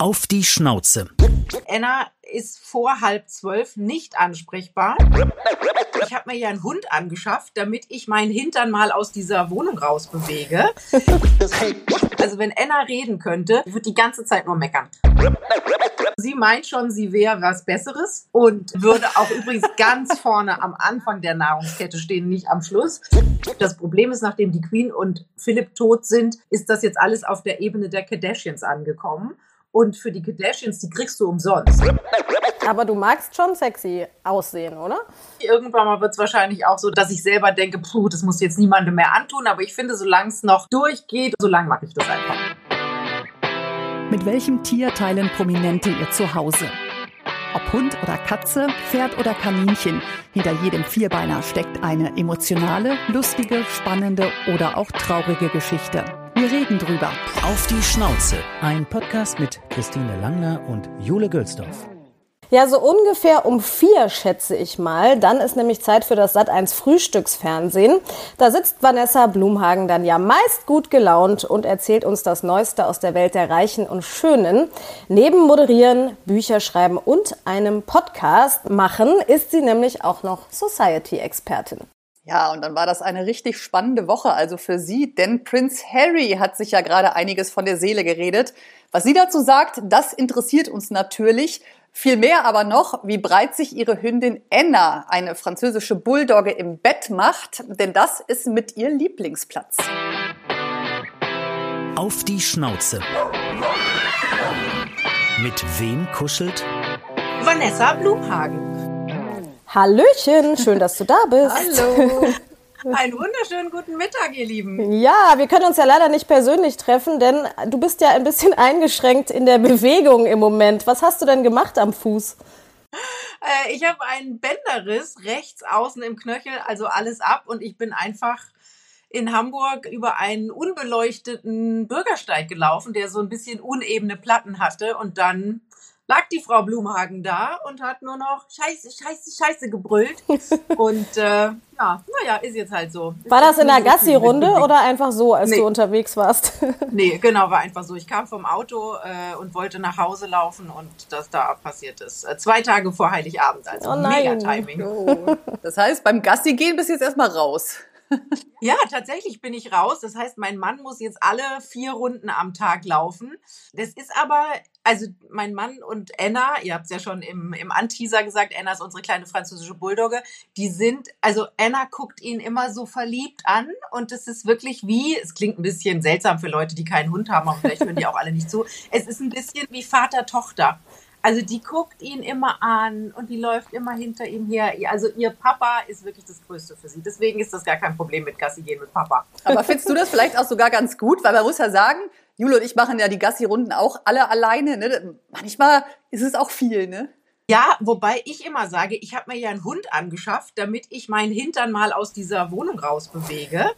Auf die Schnauze. Anna ist vor halb zwölf nicht ansprechbar. Ich habe mir ja einen Hund angeschafft, damit ich meinen Hintern mal aus dieser Wohnung rausbewege. Also wenn Anna reden könnte, wird die ganze Zeit nur meckern. Sie meint schon, sie wäre was Besseres und würde auch übrigens ganz vorne am Anfang der Nahrungskette stehen, nicht am Schluss. Das Problem ist, nachdem die Queen und Philipp tot sind, ist das jetzt alles auf der Ebene der Kardashians angekommen. Und für die Kardashians, die kriegst du umsonst. Aber du magst schon sexy aussehen, oder? Irgendwann mal wird es wahrscheinlich auch so, dass ich selber denke, puh, das muss jetzt niemandem mehr antun. Aber ich finde, solange es noch durchgeht, solange mache ich das einfach. Mit welchem Tier teilen Prominente ihr Zuhause? Ob Hund oder Katze, Pferd oder Kaninchen, hinter jedem Vierbeiner steckt eine emotionale, lustige, spannende oder auch traurige Geschichte. Wir reden drüber. Auf die Schnauze. Ein Podcast mit Christine Langner und Jule Gülsdorf. Ja, so ungefähr um vier schätze ich mal. Dann ist nämlich Zeit für das Sat1 Frühstücksfernsehen. Da sitzt Vanessa Blumhagen dann ja meist gut gelaunt und erzählt uns das Neueste aus der Welt der Reichen und Schönen. Neben Moderieren, Bücher schreiben und einem Podcast machen ist sie nämlich auch noch Society-Expertin. Ja, und dann war das eine richtig spannende Woche also für sie, denn Prince Harry hat sich ja gerade einiges von der Seele geredet. Was sie dazu sagt, das interessiert uns natürlich. Viel mehr aber noch, wie breit sich ihre Hündin Anna, eine französische Bulldogge, im Bett macht, denn das ist mit ihr Lieblingsplatz. Auf die Schnauze. Mit wem kuschelt? Vanessa Blumhagen. Hallöchen, schön, dass du da bist. Hallo. Einen wunderschönen guten Mittag, ihr Lieben. Ja, wir können uns ja leider nicht persönlich treffen, denn du bist ja ein bisschen eingeschränkt in der Bewegung im Moment. Was hast du denn gemacht am Fuß? Äh, ich habe einen Bänderriss rechts außen im Knöchel, also alles ab und ich bin einfach in Hamburg über einen unbeleuchteten Bürgersteig gelaufen, der so ein bisschen unebene Platten hatte und dann lag die Frau Blumhagen da und hat nur noch Scheiße, Scheiße, Scheiße gebrüllt. und äh, ja, naja, ist jetzt halt so. War das in der Gassi-Runde oder einfach so, als nee. du unterwegs warst? nee, genau, war einfach so. Ich kam vom Auto äh, und wollte nach Hause laufen und das da passiert ist. Äh, zwei Tage vor Heiligabend, also oh mega Timing. Oh. Das heißt, beim Gassi gehen bist du jetzt erstmal raus. Ja, tatsächlich bin ich raus. Das heißt, mein Mann muss jetzt alle vier Runden am Tag laufen. Das ist aber, also mein Mann und Anna, ihr habt es ja schon im, im Anteaser gesagt, Anna ist unsere kleine französische Bulldogge, die sind, also Anna guckt ihn immer so verliebt an und es ist wirklich wie, es klingt ein bisschen seltsam für Leute, die keinen Hund haben, aber vielleicht hören die auch alle nicht zu. Es ist ein bisschen wie Vater-Tochter. Also die guckt ihn immer an und die läuft immer hinter ihm her. Also ihr Papa ist wirklich das Größte für sie. Deswegen ist das gar kein Problem mit Gassi gehen mit Papa. Aber findest du das vielleicht auch sogar ganz gut? Weil man muss ja sagen, Jule und ich machen ja die Gassi-Runden auch alle alleine. Ne? Manchmal ist es auch viel, ne? Ja, wobei ich immer sage, ich habe mir ja einen Hund angeschafft, damit ich meinen Hintern mal aus dieser Wohnung rausbewege.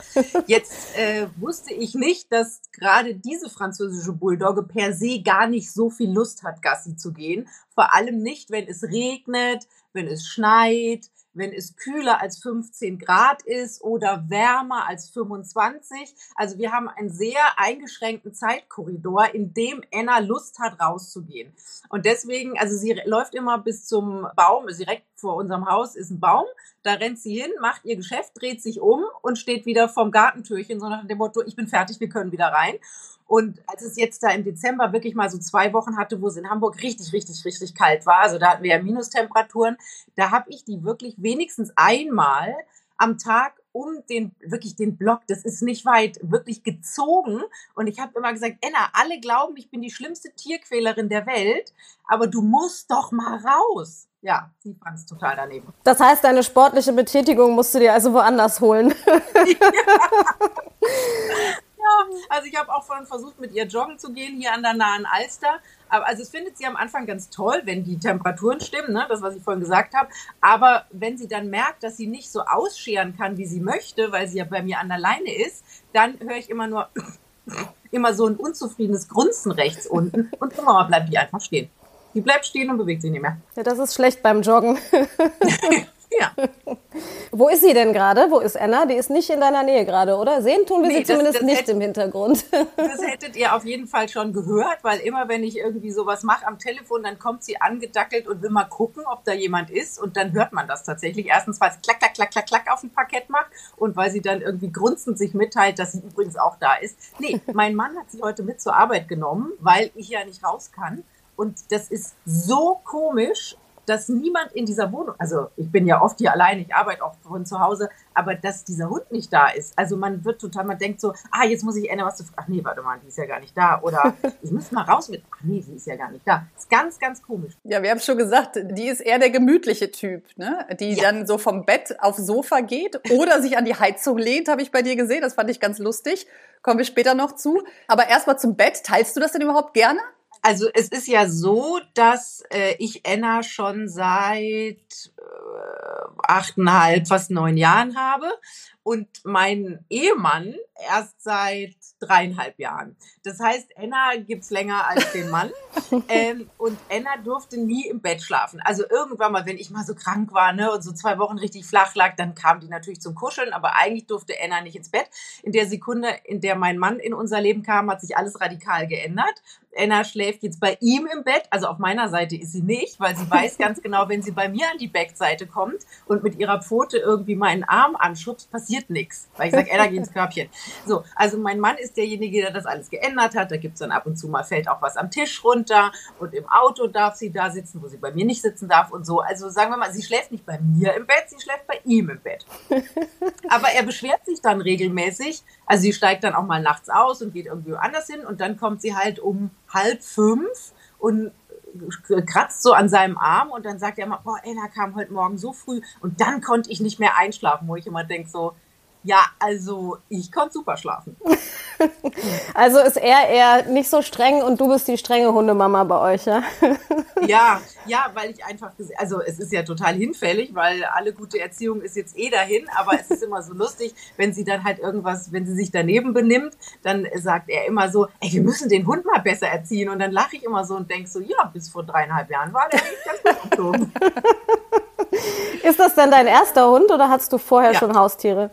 Jetzt äh, wusste ich nicht, dass gerade diese französische Bulldogge per se gar nicht so viel Lust hat, Gassi zu gehen. Vor allem nicht, wenn es regnet, wenn es schneit, wenn es kühler als 15 Grad ist oder wärmer als 25. Also wir haben einen sehr eingeschränkten Zeitkorridor, in dem Anna Lust hat, rauszugehen. Und deswegen, also sie läuft immer bis zum Baum, direkt vor unserem Haus ist ein Baum, da rennt sie hin, macht ihr Geschäft, dreht sich um und steht wieder vom Gartentürchen, so nach dem Motto, ich bin fertig, wir können wieder rein. Und als es jetzt da im Dezember wirklich mal so zwei Wochen hatte, wo es in Hamburg richtig, richtig, richtig kalt war, also da hatten wir ja Minustemperaturen, da habe ich die wirklich wenigstens einmal am Tag um den wirklich den Block, das ist nicht weit, wirklich gezogen. Und ich habe immer gesagt, Enna, alle glauben, ich bin die schlimmste Tierquälerin der Welt, aber du musst doch mal raus. Ja, sie fand es total daneben. Das heißt, deine sportliche Betätigung musst du dir also woanders holen. Ja. Ja, also ich habe auch vorhin versucht, mit ihr joggen zu gehen, hier an der nahen Alster. Aber also es findet sie am Anfang ganz toll, wenn die Temperaturen stimmen, ne? das, was ich vorhin gesagt habe. Aber wenn sie dann merkt, dass sie nicht so ausscheren kann, wie sie möchte, weil sie ja bei mir an der Leine ist, dann höre ich immer nur immer so ein unzufriedenes Grunzen rechts unten und immer bleibt die einfach stehen. Die bleibt stehen und bewegt sich nicht mehr. Ja, das ist schlecht beim Joggen. Ja. Wo ist sie denn gerade? Wo ist Anna? Die ist nicht in deiner Nähe gerade, oder? Sehen tun wir Nee, sie das- zumindest das nicht hätte- im Hintergrund. Das hättet ihr auf jeden Fall schon gehört, weil immer wenn ich irgendwie sowas mache am Telefon, dann kommt sie angedackelt und will mal gucken, ob da jemand ist. Und dann hört man das tatsächlich. Erstens, weil es klack, klack, klack, klack, klack auf dem Parkett macht und weil sie dann irgendwie grunzend sich mitteilt, dass sie übrigens auch da ist. Nee, mein Mann hat sie heute mit zur Arbeit genommen, weil ich ja nicht raus kann. Und das ist so komisch, dass niemand in dieser Wohnung, also ich bin ja oft hier allein, ich arbeite auch von zu Hause, aber dass dieser Hund nicht da ist. Also man wird total, man denkt so, ah, jetzt muss ich Anna was zu, ach nee, warte mal, die ist ja gar nicht da. Oder ich muss mal raus mit, ach nee, sie ist ja gar nicht da. ist ganz, ganz komisch. Ja, wir haben schon gesagt, die ist eher der gemütliche Typ, ne? die Ja. dann so vom Bett aufs Sofa geht oder sich an die Heizung lehnt, habe ich bei dir gesehen. Das fand ich ganz lustig. Kommen wir später noch zu. Aber erstmal zum Bett. Teilst du das denn überhaupt gerne? Also es ist ja so, dass äh, ich Anna schon seit äh, achteinhalb, fast neun Jahren habe und mein Ehemann erst seit dreieinhalb Jahren. Das heißt, Anna gibt's länger als den Mann ähm, und Anna durfte nie im Bett schlafen. Also irgendwann mal, wenn ich mal so krank war ne, und so zwei Wochen richtig flach lag, dann kam die natürlich zum Kuscheln, aber eigentlich durfte Anna nicht ins Bett. In der Sekunde, in der mein Mann in unser Leben kam, hat sich alles radikal geändert. Anna schläft jetzt bei ihm im Bett, also auf meiner Seite ist sie nicht, weil sie weiß ganz genau, wenn sie bei mir an die Backseite kommt und mit ihrer Pfote irgendwie meinen Arm anschubst, passiert nichts. Weil ich sage, Anna, geh ins Körbchen. So, also mein Mann ist derjenige, der das alles geändert hat. Da gibt's dann ab und zu mal, fällt auch was am Tisch runter und im Auto darf sie da sitzen, wo sie bei mir nicht sitzen darf und so. Also sagen wir mal, sie schläft nicht bei mir im Bett, sie schläft bei ihm im Bett. Aber er beschwert sich dann regelmäßig. Also sie steigt dann auch mal nachts aus und geht irgendwie anders hin und dann kommt sie halt um halb fünf und kratzt so an seinem Arm und dann sagt er immer, boah, Ella kam heute Morgen so früh und dann konnte ich nicht mehr einschlafen, wo ich immer denke so, ja, also ich konnte super schlafen. Also ist er eher nicht so streng und du bist die strenge Hundemama bei euch, ja? Ja, ja, weil ich einfach, also es ist ja total hinfällig, weil alle gute Erziehung ist jetzt eh dahin, aber es ist immer so lustig, wenn sie dann halt irgendwas, wenn sie sich daneben benimmt, dann sagt er immer so, ey, wir müssen den Hund mal besser erziehen und dann lache ich immer so und denke so, ja, bis vor dreieinhalb Jahren war der eigentlich ganz gut erzogen. Ist das denn dein erster Hund oder hattest du vorher Ja. schon Haustiere?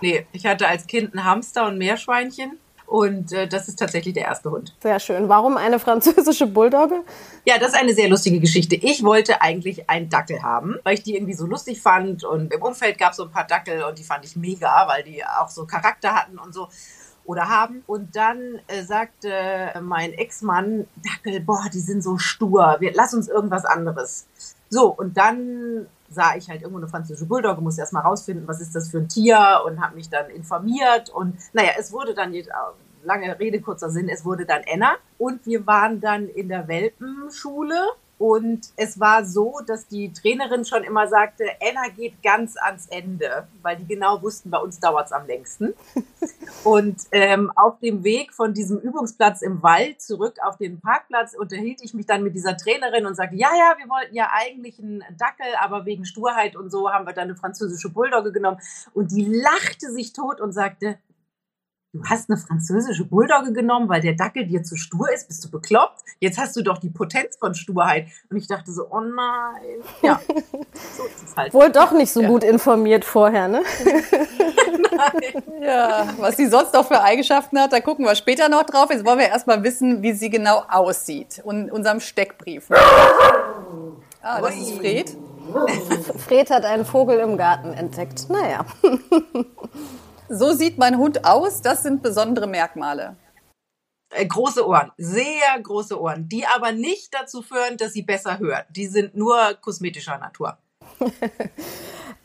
Nee, ich hatte als Kind einen Hamster und ein Meerschweinchen und äh, das ist tatsächlich der erste Hund. Sehr schön. Warum eine französische Bulldogge? Ja, das ist eine sehr lustige Geschichte. Ich wollte eigentlich einen Dackel haben, weil ich die irgendwie so lustig fand. Und im Umfeld gab es so ein paar Dackel und die fand ich mega, weil die auch so Charakter hatten und so. Oder haben. Und dann äh, sagte mein Ex-Mann, Dackel, boah, die sind so stur. Wir, lass uns irgendwas anderes. So, und dann sah ich halt irgendwo eine französische Bulldogge, musste erst mal rausfinden, was ist das für ein Tier und habe mich dann informiert. Und naja, es wurde dann, äh, lange Rede, kurzer Sinn, es wurde dann Enna. Und wir waren dann in der Welpenschule. Und es war so, dass die Trainerin schon immer sagte, Enna geht ganz ans Ende, weil die genau wussten, bei uns dauert's am längsten. Und ähm, auf dem Weg von diesem Übungsplatz im Wald zurück auf den Parkplatz unterhielt ich mich dann mit dieser Trainerin und sagte, ja, ja, wir wollten ja eigentlich einen Dackel, aber wegen Sturheit und so haben wir dann eine französische Bulldogge genommen. Und die lachte sich tot und sagte, du hast eine französische Bulldogge genommen, weil der Dackel dir zu stur ist? Bist du bekloppt? Jetzt hast du doch die Potenz von Sturheit. Und ich dachte so, oh nein. Ja, so ist es halt. Wohl doch nicht so gut informiert vorher, ne? Ja, was sie sonst noch für Eigenschaften hat, da gucken wir später noch drauf. Jetzt wollen wir erstmal wissen, wie sie genau aussieht. Und unserem Steckbrief. Ah, das ist Fred. Fred hat einen Vogel im Garten entdeckt. Naja. So sieht mein Hund aus. Das sind besondere Merkmale. Äh, große Ohren, sehr große Ohren, die aber nicht dazu führen, dass sie besser hört. Die sind nur kosmetischer Natur.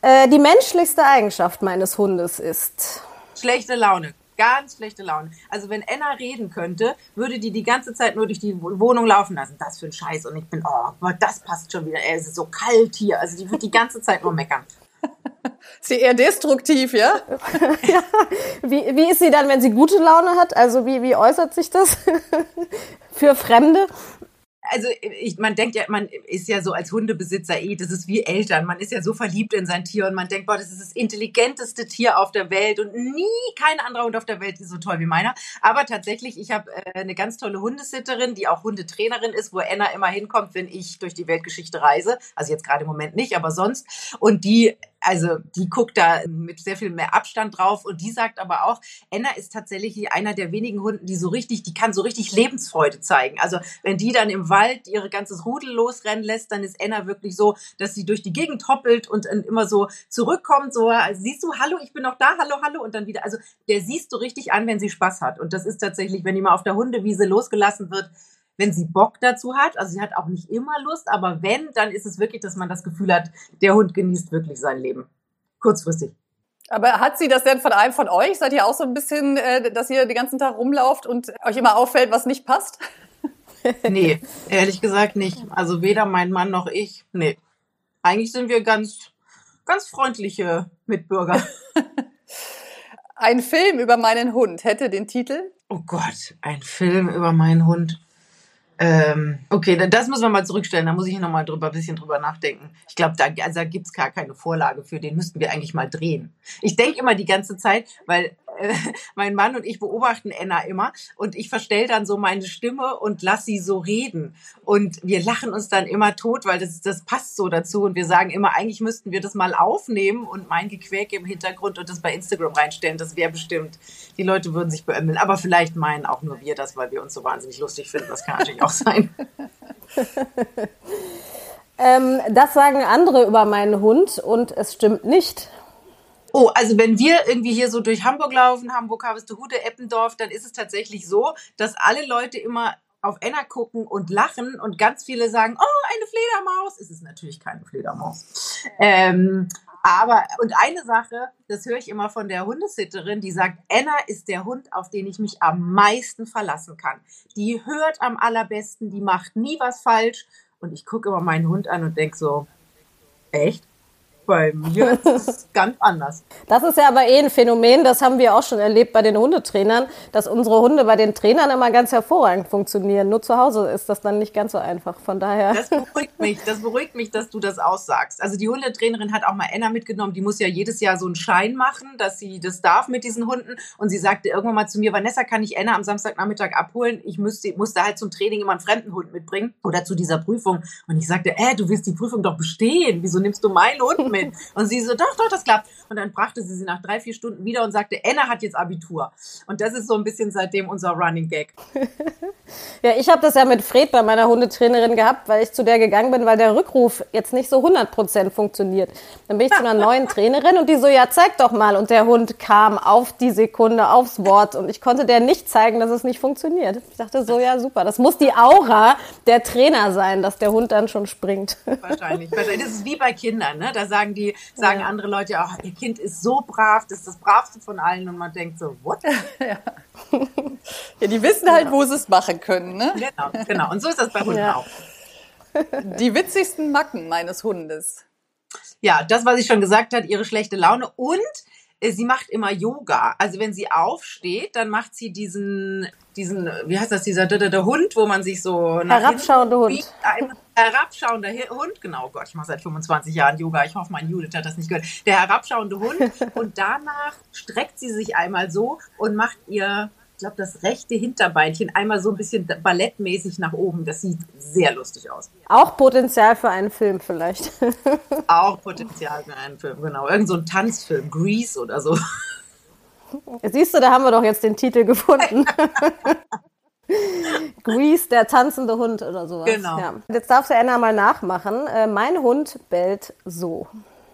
Äh, die menschlichste Eigenschaft meines Hundes ist. Schlechte Laune, ganz schlechte Laune. Also wenn Anna reden könnte, würde die die ganze Zeit nur durch die Wohnung laufen lassen. Das für ein Scheiß. Und ich bin, oh Gott, das passt schon wieder. Ey, Es ist so kalt hier. Also die wird die ganze Zeit nur meckern. Ist sie eher destruktiv, ja? Wie, wie ist sie dann, wenn sie gute Laune hat? Also wie, wie äußert sich das für Fremde? also ich, man denkt ja, man ist ja so als Hundebesitzer eh, das ist wie Eltern. Man ist ja so verliebt in sein Tier und man denkt, boah, das ist das intelligenteste Tier auf der Welt und nie kein anderer Hund auf der Welt ist so toll wie meiner. Aber tatsächlich, ich habe äh, eine ganz tolle Hundesitterin, die auch Hundetrainerin ist, wo Anna immer hinkommt, wenn ich durch die Weltgeschichte reise. Also jetzt gerade im Moment nicht, aber sonst. Und die also die guckt da mit sehr viel mehr Abstand drauf und die sagt aber auch, Enna ist tatsächlich einer der wenigen Hunden, die so richtig, die kann so richtig Lebensfreude zeigen. Also wenn die dann im Wald ihre ganzes Rudel losrennen lässt, dann ist Enna wirklich so, dass sie durch die Gegend hoppelt und immer so zurückkommt, so also siehst du, hallo, ich bin noch da, hallo, hallo und dann wieder. Also der siehst du richtig an, wenn sie Spaß hat und das ist tatsächlich, wenn die mal auf der Hundewiese losgelassen wird, wenn sie Bock dazu hat. Also sie hat auch nicht immer Lust, aber wenn, dann ist es wirklich, dass man das Gefühl hat, der Hund genießt wirklich sein Leben. Kurzfristig. Aber hat sie das denn von einem von euch? Seid ihr auch so ein bisschen, äh, dass ihr den ganzen Tag rumlauft und euch immer auffällt, was nicht passt? nee, ehrlich gesagt nicht. Also weder mein Mann noch ich. Nee. Eigentlich sind wir ganz, ganz freundliche Mitbürger. Ein Film über meinen Hund hätte den Titel? Oh Gott, ein Film über meinen Hund. Ähm, okay, das müssen wir mal zurückstellen. Da muss ich noch mal drüber, ein bisschen drüber nachdenken. Ich glaube, da, also da gibt's gar keine Vorlage für. Den müssten wir eigentlich mal drehen. Ich denke immer die ganze Zeit, weil äh, mein Mann und ich beobachten Enna immer und ich verstell dann so meine Stimme und lass sie so reden. Und wir lachen uns dann immer tot, weil das, das passt so dazu. Und wir sagen immer, eigentlich müssten wir das mal aufnehmen und mein Gequäke im Hintergrund und das bei Instagram reinstellen. Das wäre bestimmt. Die Leute würden sich beömmeln. Aber vielleicht meinen auch nur wir das, weil wir uns so wahnsinnig lustig finden. Das kann natürlich auch sein. ähm, das sagen andere über meinen Hund und es stimmt nicht. Oh, also wenn wir irgendwie hier so durch Hamburg laufen, Hamburg, Harvestehude, Eppendorf, dann ist es tatsächlich so, dass alle Leute immer auf Enna gucken und lachen und ganz viele sagen, oh, eine Fledermaus. Es ist natürlich keine Fledermaus. Ähm, aber, und eine Sache, das höre ich immer von der Hundesitterin, die sagt, Enna ist der Hund, auf den ich mich am meisten verlassen kann. Die hört am allerbesten, die macht nie was falsch. Und ich gucke immer meinen Hund an und denke so, echt? Bei mir ist es ganz anders. Das ist ja aber eh ein Phänomen, das haben wir auch schon erlebt bei den Hundetrainern, dass unsere Hunde bei den Trainern immer ganz hervorragend funktionieren. Nur zu Hause ist das dann nicht ganz so einfach. Von daher. Das beruhigt mich, das beruhigt mich, dass du das aussagst. Also die Hundetrainerin hat auch mal Enna mitgenommen, die muss ja jedes Jahr so einen Schein machen, dass sie das darf mit diesen Hunden. Und sie sagte irgendwann mal zu mir, Vanessa, kann ich Enna am Samstagnachmittag abholen? Ich müsste, musste halt zum Training immer einen fremden Hund mitbringen oder zu dieser Prüfung. Und ich sagte, äh, du willst die Prüfung doch bestehen. Wieso nimmst du meinen Hund mit? Mit. Und sie so, doch, doch, das klappt. Und dann brachte sie sie nach drei, vier Stunden wieder und sagte, Anna hat jetzt Abitur. Und das ist so ein bisschen seitdem unser Running Gag. ja, ich habe das ja mit Fred bei meiner Hundetrainerin gehabt, weil ich zu der gegangen bin, weil der Rückruf jetzt nicht so 100% funktioniert. Dann bin ich zu einer neuen Trainerin und die so, ja, zeig doch mal. Und der Hund kam auf die Sekunde aufs Wort und ich konnte der nicht zeigen, dass es nicht funktioniert. Ich dachte so, ja, super. Das muss die Aura der Trainer sein, dass der Hund dann schon springt. Wahrscheinlich. Das ist wie bei Kindern, ne? Da sagen die, sagen ja. andere Leute, ach, ihr Kind ist so brav, das ist das bravste von allen und man denkt so, what? ja. ja, die wissen halt, genau. wo sie es machen können, ne? Genau, genau. Und so ist das bei Hunden auch. Die witzigsten Macken meines Hundes. Ja, das, was ich schon gesagt habe, ihre schlechte Laune und sie macht immer Yoga. Also wenn sie aufsteht, dann macht sie diesen, diesen, wie heißt das, dieser der, der Hund, wo man sich so herabschauende Hund. Ein herabschauender Hund, genau, Gott, ich mache seit 25 Jahren Yoga. Ich hoffe, mein Judith hat das nicht gehört. Der herabschauende Hund und danach streckt sie sich einmal so und macht ihr ich glaube, das rechte Hinterbeinchen einmal so ein bisschen ballettmäßig nach oben. Das sieht sehr lustig aus. Auch Potenzial für einen Film vielleicht. Auch Potenzial für einen Film, genau. Irgend so ein Tanzfilm, Grease oder so. Siehst du, da haben wir doch jetzt den Titel gefunden. Grease, der tanzende Hund oder sowas. Genau. Ja. Jetzt darfst du Anna mal nachmachen. Äh, mein Hund bellt so.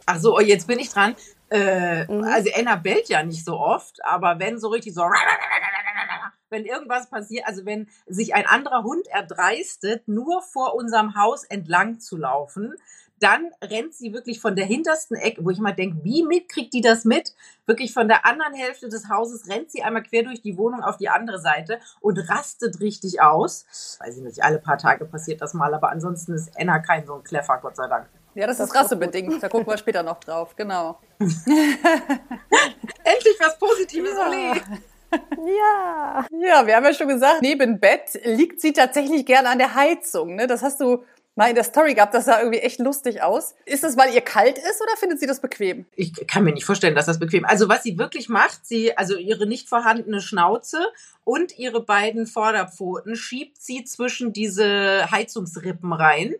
Ach so, oh, jetzt bin ich dran. Äh, mhm. Also Anna bellt ja nicht so oft, aber wenn so richtig so, wenn irgendwas passiert, also wenn sich ein anderer Hund erdreistet, nur vor unserem Haus entlang zu laufen, dann rennt sie wirklich von der hintersten Ecke, wo ich mal denke, wie mitkriegt die das mit? Wirklich von der anderen Hälfte des Hauses rennt sie einmal quer durch die Wohnung auf die andere Seite und rastet richtig aus. Weiß ich nicht, alle paar Tage passiert das mal, aber ansonsten ist Anna kein so ein Kleffer, Gott sei Dank. Ja, das, das ist rassebedingt. Da gucken wir später noch drauf, genau. Endlich was Positives, ja. Ja. Ja, wir haben ja schon gesagt, neben Bett liegt sie tatsächlich gerne an der Heizung. Ne? Das hast du mal in der Story gehabt, das sah irgendwie echt lustig aus. Ist das, weil ihr kalt ist oder findet sie das bequem? Ich kann mir nicht vorstellen, dass das bequem. Also was sie wirklich macht, sie also ihre nicht vorhandene Schnauze und ihre beiden Vorderpfoten schiebt sie zwischen diese Heizungsrippen rein.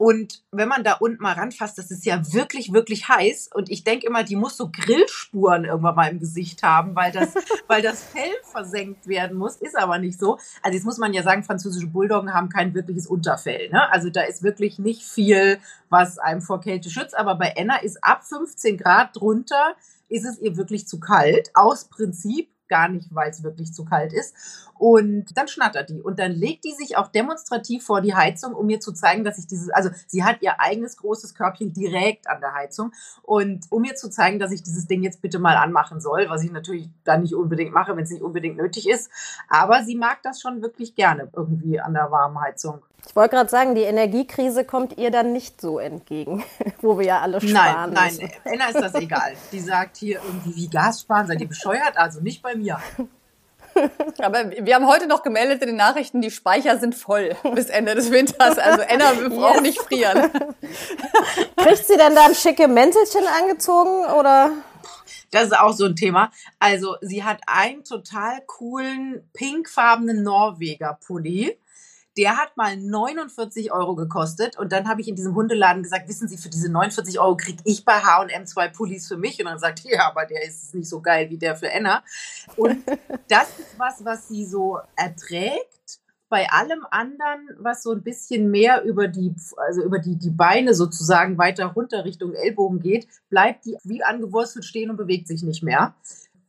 Und wenn man da unten mal ranfasst, das ist ja wirklich, wirklich heiß. Und ich denke immer, die muss so Grillspuren irgendwann mal im Gesicht haben, weil das, weil das Fell versenkt werden muss. Ist aber nicht so. Also jetzt muss man ja sagen, französische Bulldoggen haben kein wirkliches Unterfell. Ne? Also da ist wirklich nicht viel, was einem vor Kälte schützt. Aber bei Enna ist ab 15 Grad drunter, ist es ihr wirklich zu kalt. Aus Prinzip gar nicht, weil es wirklich zu kalt ist. Und dann schnattert die. Und dann legt die sich auch demonstrativ vor die Heizung, um mir zu zeigen, dass ich dieses, also sie hat ihr eigenes großes Körbchen direkt an der Heizung. Und um mir zu zeigen, dass ich dieses Ding jetzt bitte mal anmachen soll, was ich natürlich dann nicht unbedingt mache, wenn es nicht unbedingt nötig ist. Aber sie mag das schon wirklich gerne irgendwie an der warmen Heizung. Ich wollte gerade sagen, die Energiekrise kommt ihr dann nicht so entgegen, wo wir ja alle sparen. Nein, nein, Enna ist das egal. Die sagt hier irgendwie, wie Gas sparen, seid ihr bescheuert? Also nicht bei mir. Aber wir haben heute noch gemeldet in den Nachrichten, die Speicher sind voll bis Ende des Winters. Also Enna, wir brauchen yes. nicht frieren. Kriegt sie denn dann schicke Mäntelchen angezogen oder? Das ist auch so ein Thema. Also sie hat einen total coolen pinkfarbenen Norweger Pulli der hat mal 49 Euro gekostet. Und dann habe ich in diesem Hundeladen gesagt, wissen Sie, für diese 49 Euro kriege ich bei H&M zwei Pullis für mich. Und dann sagt, ja, aber der ist nicht so geil wie der für Enna. Und das ist was, was sie so erträgt bei allem anderen, was so ein bisschen mehr über die, also über die, die Beine sozusagen weiter runter Richtung Ellbogen geht, bleibt die wie angewurzelt stehen und bewegt sich nicht mehr.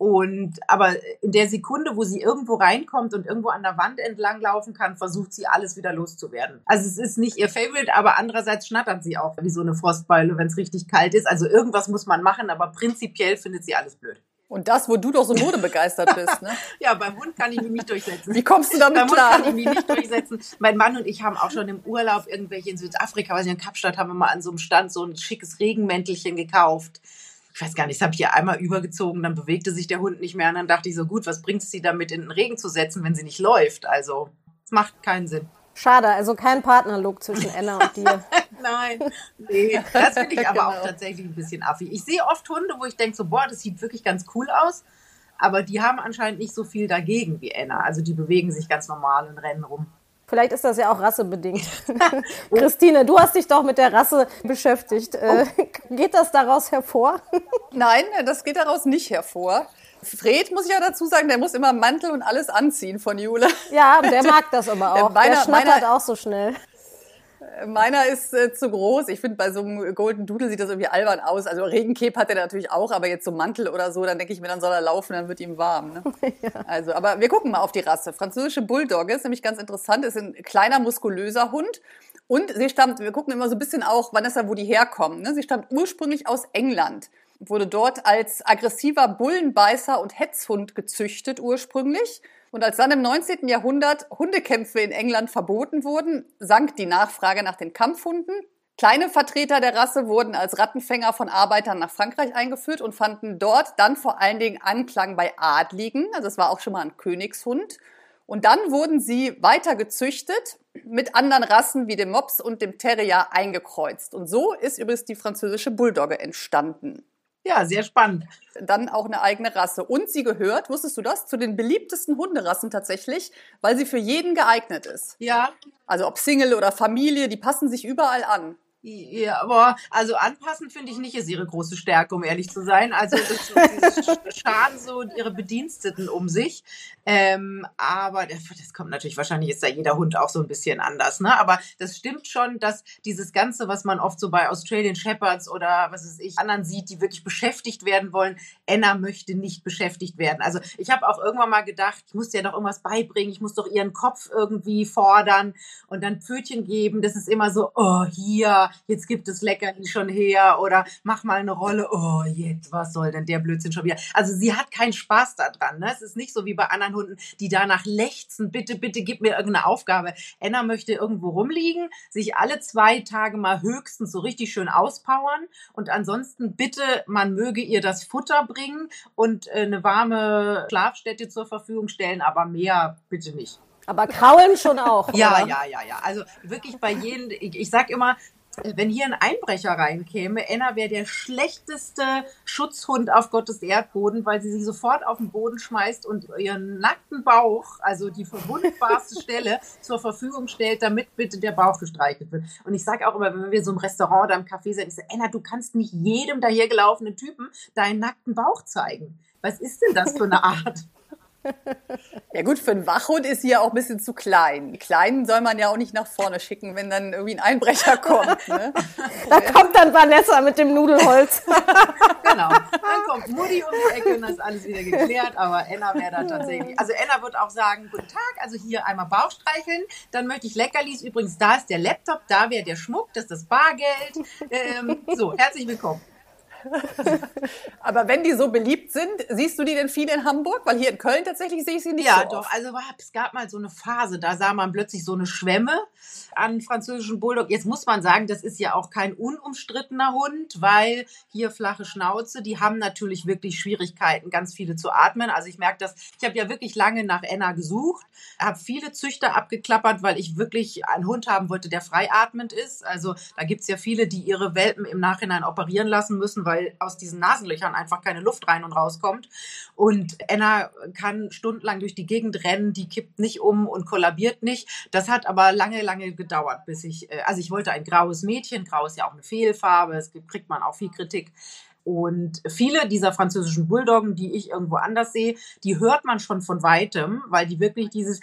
Und aber in der Sekunde, wo sie irgendwo reinkommt und irgendwo an der Wand entlang laufen kann, versucht sie alles wieder loszuwerden. Also es ist nicht ihr Favorite, aber andererseits schnattert sie auch wie so eine Frostbeule, wenn es richtig kalt ist. Also irgendwas muss man machen, aber prinzipiell findet sie alles blöd. Und das, wo du doch so modebegeistert bist, ne? ja, beim Hund kann ich mich nicht durchsetzen. Wie kommst du damit beim klar? Hund kann ich mich nicht durchsetzen. Mein Mann und ich haben auch schon im Urlaub irgendwelche in Südafrika, weiß ich, in Kapstadt haben wir mal an so einem Stand so ein schickes Regenmäntelchen gekauft ich weiß gar nicht, das habe ich ja einmal übergezogen, dann bewegte sich der Hund nicht mehr und dann dachte ich so, gut, was bringt es sie damit in den Regen zu setzen, wenn sie nicht läuft? Also, es macht keinen Sinn. Schade, also kein Partnerlook zwischen Enna und dir. Nein, nee, das finde ich aber genau. auch tatsächlich ein bisschen affig. Ich sehe oft Hunde, wo ich denke so, boah, das sieht wirklich ganz cool aus, aber die haben anscheinend nicht so viel dagegen wie Enna. Also die bewegen sich ganz normal und rennen rum. Vielleicht ist das ja auch rassebedingt. Christine, du hast dich doch mit der Rasse beschäftigt. Äh, oh. Geht das daraus hervor? Nein, das geht daraus nicht hervor. Fred, muss ich ja dazu sagen, der muss immer Mantel und alles anziehen von Jule. Ja, der mag das aber auch. Meiner, der schnattert meiner, auch so schnell. Meiner ist äh, zu groß. Ich finde, bei so einem Golden Doodle sieht das irgendwie albern aus. Also Regencape hat er natürlich auch, aber jetzt so Mantel oder so, dann denke ich mir, dann soll er laufen, dann wird ihm warm. Ne? ja. Also, aber wir gucken mal auf die Rasse. Französische Bulldogge ist nämlich ganz interessant. Ist ein kleiner, muskulöser Hund. Und sie stammt, wir gucken immer so ein bisschen auch, Vanessa, wo die herkommen. Ne? Sie stammt ursprünglich aus England wurde dort als aggressiver Bullenbeißer und Hetzhund gezüchtet ursprünglich. Und als dann im 19. Jahrhundert Hundekämpfe in England verboten wurden, sank die Nachfrage nach den Kampfhunden. Kleine Vertreter der Rasse wurden als Rattenfänger von Arbeitern nach Frankreich eingeführt und fanden dort dann vor allen Dingen Anklang bei Adligen. Also es war auch schon mal ein Königshund. Und dann wurden sie weiter gezüchtet, mit anderen Rassen wie dem Mops und dem Terrier eingekreuzt. Und so ist übrigens die französische Bulldogge entstanden. Ja, sehr spannend. Dann auch eine eigene Rasse. Und sie gehört, wusstest du das, zu den beliebtesten Hunderassen tatsächlich, weil sie für jeden geeignet ist. Ja. Also ob Single oder Familie, die passen sich überall an. Ja, aber also anpassen finde ich nicht ist ihre große Stärke, um ehrlich zu sein. Also Schaden so ihre Bediensteten um sich. Ähm, aber das, das kommt natürlich, wahrscheinlich ist da jeder Hund auch so ein bisschen anders. Ne? Aber das stimmt schon, dass dieses Ganze, was man oft so bei Australian Shepherds oder was weiß ich, anderen sieht, die wirklich beschäftigt werden wollen, Anna möchte nicht beschäftigt werden. Also ich habe auch irgendwann mal gedacht, ich muss dir doch irgendwas beibringen, ich muss doch ihren Kopf irgendwie fordern und dann Pfötchen geben. Das ist immer so, oh, hier, jetzt gibt es Leckerli schon her oder mach mal eine Rolle, oh, jetzt, was soll denn der Blödsinn schon wieder? Also sie hat keinen Spaß daran. Ne? Es ist nicht so wie bei anderen Hunden, die danach lechzen, bitte, bitte gib mir irgendeine Aufgabe. Enna möchte irgendwo rumliegen, sich alle zwei Tage mal höchstens so richtig schön auspowern und ansonsten bitte, man möge ihr das Futter bringen und äh, eine warme Schlafstätte zur Verfügung stellen, aber mehr bitte nicht. Aber kraulen schon auch. Ja, oder? ja, ja, ja. Also wirklich bei jedem, ich, ich sag immer, wenn hier ein Einbrecher reinkäme, Enna wäre der schlechteste Schutzhund auf Gottes Erdboden, weil sie sich sofort auf den Boden schmeißt und ihren nackten Bauch, also die verwundbarste Stelle, zur Verfügung stellt, damit bitte der Bauch gestreichelt wird. Und ich sage auch immer, wenn wir so im Restaurant oder im Café sind, ich sage, Enna, du kannst nicht jedem dahergelaufenen Typen deinen nackten Bauch zeigen. Was ist denn das für eine Art? Ja gut, für einen Wachhund ist sie ja auch ein bisschen zu klein. Die Kleinen soll man ja auch nicht nach vorne schicken, wenn dann irgendwie ein Einbrecher kommt. Ne? Da kommt dann Vanessa mit dem Nudelholz. genau. Dann kommt Mutti um die Ecke und dann ist alles wieder geklärt. Aber Enna wäre da tatsächlich. Also Enna wird auch sagen, guten Tag, also hier einmal Bauch streicheln. Dann möchte ich Leckerlis. Übrigens, da ist der Laptop, da wäre der Schmuck, das ist das Bargeld. Ähm, so, herzlich willkommen. Aber wenn die so beliebt sind, siehst du die denn viel in Hamburg? Weil hier in Köln tatsächlich sehe ich sie nicht Ja, so doch. oft. Also es gab mal so eine Phase, da sah man plötzlich so eine Schwemme an französischen Bulldog. Jetzt muss man sagen, das ist ja auch kein unumstrittener Hund, weil hier flache Schnauze, die haben natürlich wirklich Schwierigkeiten, ganz viele zu atmen. Also ich merke das, ich habe ja wirklich lange nach Enna gesucht, habe viele Züchter abgeklappert, weil ich wirklich einen Hund haben wollte, der freiatmend ist. Also da gibt's ja viele, die ihre Welpen im Nachhinein operieren lassen müssen, weil aus diesen Nasenlöchern einfach keine Luft rein und rauskommt. Und Enna kann stundenlang durch die Gegend rennen, die kippt nicht um und kollabiert nicht. Das hat aber lange, lange gedauert, bis ich, äh, also ich wollte ein graues Mädchen, grau ist ja auch eine Fehlfarbe, es kriegt man auch viel Kritik. Und viele dieser französischen Bulldoggen, die ich irgendwo anders sehe, die hört man schon von weitem, weil die wirklich dieses,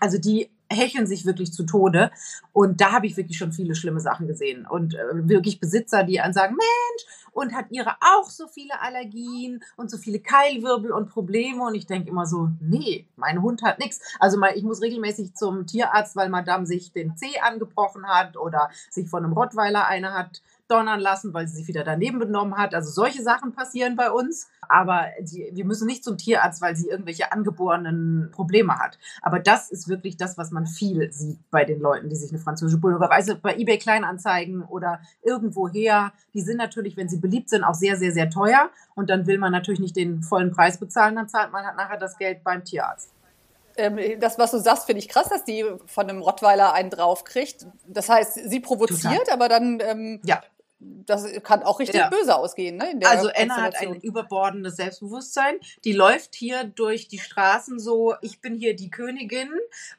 also die hecheln sich wirklich zu Tode. Und da habe ich wirklich schon viele schlimme Sachen gesehen. Und äh, wirklich Besitzer, die an sagen, Mensch, und hat ihre auch so viele Allergien und so viele Keilwirbel und Probleme. Und ich denke immer so, nee, mein Hund hat nichts. Also mal, ich muss regelmäßig zum Tierarzt, weil Madame sich den Zeh angebrochen hat oder sich von einem Rottweiler eine hat donnern lassen, weil sie sich wieder daneben benommen hat. Also solche Sachen passieren bei uns. Aber die, wir müssen nicht zum Tierarzt, weil sie irgendwelche angeborenen Probleme hat. Aber das ist wirklich das, was man viel sieht bei den Leuten, die sich eine französische Bulldogger, also bei eBay Kleinanzeigen oder irgendwoher, die sind natürlich, wenn sie beliebt sind, auch sehr, sehr, sehr teuer. Und dann will man natürlich nicht den vollen Preis bezahlen, dann zahlt man halt nachher das Geld beim Tierarzt. Ähm, das, was du sagst, finde ich krass, dass die von einem Rottweiler einen draufkriegt. Das heißt, sie provoziert, aber dann, ähm, Ja. Das kann auch richtig Ja. böse ausgehen. Ne, Also Anna hat ein überbordendes Selbstbewusstsein. Die läuft hier durch die Straßen so, ich bin hier die Königin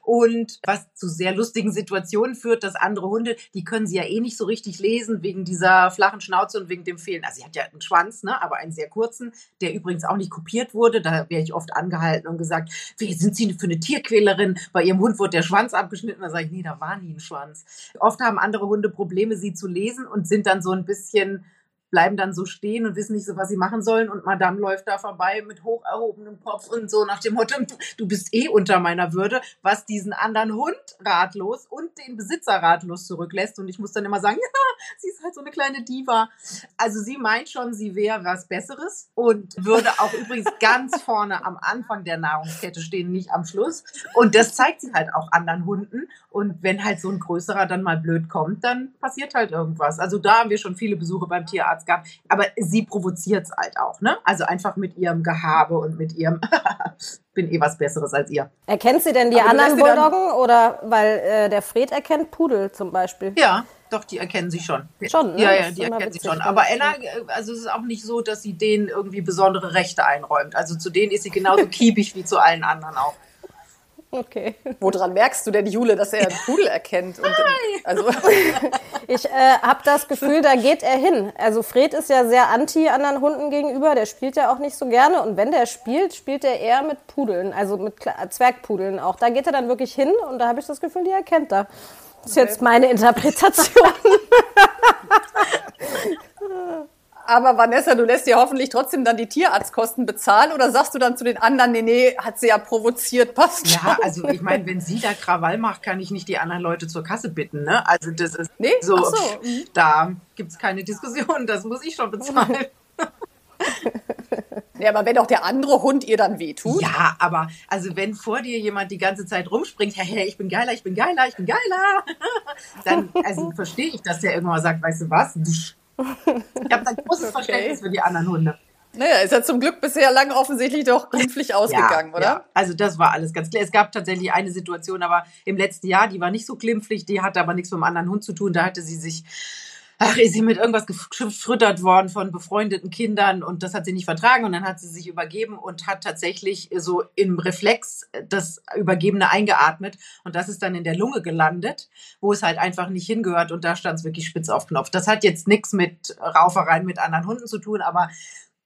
und was zu sehr lustigen Situationen führt, dass andere Hunde, die können sie ja eh nicht so richtig lesen wegen dieser flachen Schnauze und wegen dem Fehlen. Also sie hat ja einen Schwanz, ne, aber einen sehr kurzen, der übrigens auch nicht kopiert wurde. Da wäre ich oft angehalten und gesagt, wie sind Sie für eine Tierquälerin? Bei Ihrem Hund wurde der Schwanz abgeschnitten. Da sage ich, nee, da war nie ein Schwanz. Oft haben andere Hunde Probleme, sie zu lesen und sind dann so ein bisschen bleiben dann so stehen und wissen nicht so, was sie machen sollen. Und Madame läuft da vorbei mit hoch erhobenem Kopf und so nach dem Motto, du, bist eh unter meiner Würde, was diesen anderen Hund ratlos und den Besitzer ratlos zurücklässt. Und ich muss dann immer sagen, ja, sie ist halt so eine kleine Diva. Also sie meint schon, sie wäre was Besseres und würde auch übrigens ganz vorne am Anfang der Nahrungskette stehen, nicht am Schluss. Und das zeigt sie halt auch anderen Hunden. Und wenn halt so ein größerer dann mal blöd kommt, dann passiert halt irgendwas. Also da haben wir schon viele Besuche beim Tierarzt gehabt. Aber sie provoziert es halt auch, ne? Also einfach mit ihrem Gehabe und mit ihrem, bin eh was Besseres als ihr. Erkennt sie denn die Aber anderen Bulldoggen? Oder weil äh, der Fred erkennt Pudel zum Beispiel. Ja, doch, die erkennen sie schon. Schon, ne? Ja, ja, die erkennen sie schon. Aber Ella, äh, also es ist auch nicht so, dass sie denen irgendwie besondere Rechte einräumt. Also zu denen ist sie genauso kiebig wie zu allen anderen auch. Okay. Woran merkst du denn, Jule, dass er einen Pudel erkennt? Und, also, Ich äh, habe das Gefühl, da geht er hin. Also Fred ist ja sehr anti anderen Hunden gegenüber. Der spielt ja auch nicht so gerne. Und wenn der spielt, spielt er eher mit Pudeln, also mit Kle- Zwergpudeln auch. Da geht er dann wirklich hin und da habe ich das Gefühl, die erkennt er. Das ist jetzt meine Interpretation. Aber Vanessa, du lässt dir hoffentlich trotzdem dann die Tierarztkosten bezahlen oder sagst du dann zu den anderen, nee, nee, hat sie ja provoziert, passt Ja, also ich meine, wenn sie da Krawall macht, kann ich nicht die anderen Leute zur Kasse bitten. Ne? Also das ist nee? so, so. Mhm. da gibt's keine Diskussion, das muss ich schon bezahlen. Ja, aber wenn auch der andere Hund ihr dann wehtut. Ja, aber also wenn vor dir jemand die ganze Zeit rumspringt, hey, hey, ich bin geiler, ich bin geiler, ich bin geiler, dann also verstehe ich, dass der irgendwann sagt, weißt du was? Ich habe ein großes okay. Verständnis für die anderen Hunde. Naja, ist ja zum Glück bisher lang offensichtlich doch glimpflich ausgegangen, ja, oder? Ja. Also das war alles ganz klar. Es gab tatsächlich eine Situation, aber im letzten Jahr, die war nicht so glimpflich, die hatte aber nichts mit dem anderen Hund zu tun. Da hatte sie sich ach, ist sie mit irgendwas gefrüttert worden von befreundeten Kindern und das hat sie nicht vertragen und dann hat sie sich übergeben und hat tatsächlich so im Reflex das Übergebene eingeatmet und das ist dann in der Lunge gelandet, wo es halt einfach nicht hingehört und da stand es wirklich spitz auf Knopf. Das hat jetzt nichts mit Raufereien mit anderen Hunden zu tun, aber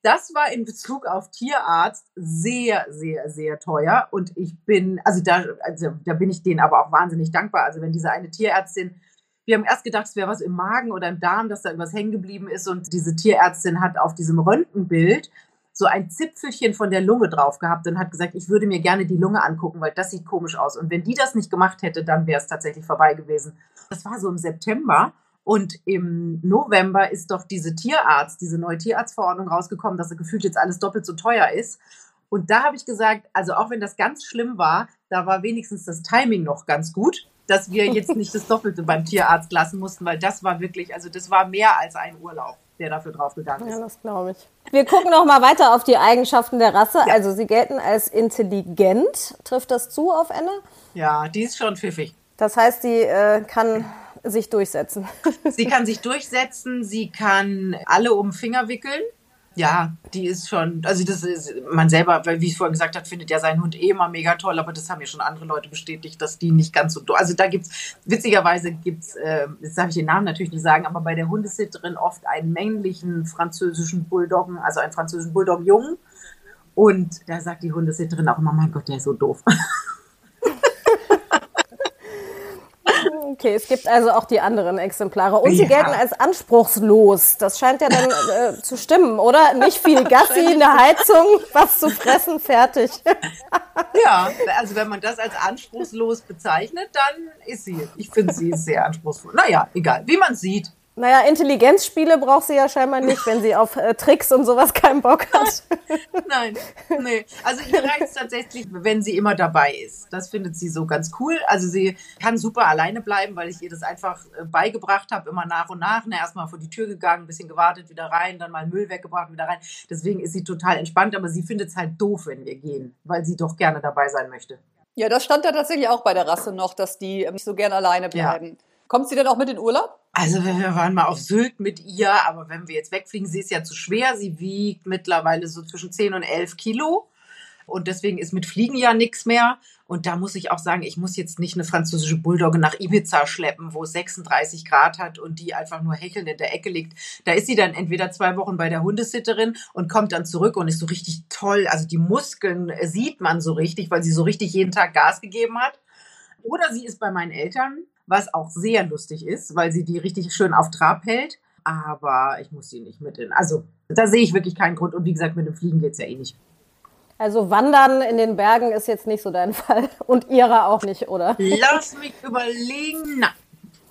das war in Bezug auf Tierarzt sehr, sehr, sehr teuer. Und ich bin, also da, also da bin ich denen aber auch wahnsinnig dankbar. Also wenn diese eine Tierärztin wir haben erst gedacht, es wäre was im Magen oder im Darm, dass da irgendwas hängen geblieben ist. Und diese Tierärztin hat auf diesem Röntgenbild so ein Zipfelchen von der Lunge drauf gehabt und hat gesagt, ich würde mir gerne die Lunge angucken, weil das sieht komisch aus. Und wenn die das nicht gemacht hätte, dann wäre es tatsächlich vorbei gewesen. Das war so im September. Und im November ist doch diese Tierarzt, diese neue Tierarztverordnung rausgekommen, dass gefühlt jetzt alles doppelt so teuer ist. Und da habe ich gesagt, also auch wenn das ganz schlimm war, da war wenigstens das Timing noch ganz gut dass wir jetzt nicht das Doppelte beim Tierarzt lassen mussten, weil das war wirklich, also das war mehr als ein Urlaub, der dafür draufgegangen ist. Ja, das glaube ich. Wir gucken noch mal weiter auf die Eigenschaften der Rasse. Ja. Also sie gelten als intelligent. Trifft das zu auf Enne? Ja, die ist schon pfiffig. Das heißt, sie äh, kann sich durchsetzen. Sie kann sich durchsetzen, sie kann alle um Finger wickeln ja, die ist schon, also das ist, man selber, weil wie ich vorhin gesagt habe, findet ja seinen Hund eh immer mega toll, aber das haben ja schon andere Leute bestätigt, dass die nicht ganz so, also da gibt's, witzigerweise gibt's, äh, jetzt darf ich den Namen natürlich nicht sagen, aber bei der Hundesitterin oft einen männlichen französischen Bulldoggen, also einen französischen Bulldog-Jungen und da sagt die Hundesitterin auch immer, mein Gott, der ist so doof. Okay, es gibt also auch die anderen Exemplare. Und sie ja. gelten als anspruchslos. Das scheint ja dann äh, zu stimmen, oder? Nicht viel Gassi, eine Heizung, was zu fressen, fertig. ja, also wenn man das als anspruchslos bezeichnet, dann ist sie. Ich finde, sie ist sehr anspruchsvoll. Naja, egal, wie man sieht. Naja, Intelligenzspiele braucht sie ja scheinbar nicht, wenn sie auf äh, Tricks und sowas keinen Bock hat. Nein, nee. Also ihr reizt tatsächlich, wenn sie immer dabei ist. Das findet sie so ganz cool. Also sie kann super alleine bleiben, weil ich ihr das einfach äh, beigebracht habe, immer nach und nach. Ne, erstmal vor die Tür gegangen, ein bisschen gewartet, wieder rein, dann mal Müll weggebracht, wieder rein. Deswegen ist sie total entspannt, aber sie findet es halt doof, wenn wir gehen, weil sie doch gerne dabei sein möchte. Ja, das stand da tatsächlich auch bei der Rasse noch, dass die nicht so gerne alleine bleiben. Ja. Kommt sie denn auch mit in Urlaub? Also wir waren mal auf Sylt mit ihr, aber wenn wir jetzt wegfliegen, sie ist ja zu schwer. Sie wiegt mittlerweile so zwischen 10 und 11 Kilo. Und deswegen ist mit Fliegen ja nichts mehr. Und da muss ich auch sagen, ich muss jetzt nicht eine französische Bulldogge nach Ibiza schleppen, wo es 36 Grad hat und die einfach nur hechelnd in der Ecke liegt. Da ist sie dann entweder zwei Wochen bei der Hundesitterin und kommt dann zurück und ist so richtig toll. Also die Muskeln sieht man so richtig, weil sie so richtig jeden Tag Gas gegeben hat. Oder sie ist bei meinen Eltern was auch sehr lustig ist, weil sie die richtig schön auf Trab hält. Aber ich muss sie nicht mit in. Also da sehe ich wirklich keinen Grund. Und wie gesagt, mit dem Fliegen geht es ja eh nicht. Also Wandern in den Bergen ist jetzt nicht so dein Fall. Und ihrer auch nicht, oder? Lass mich überlegen. Na,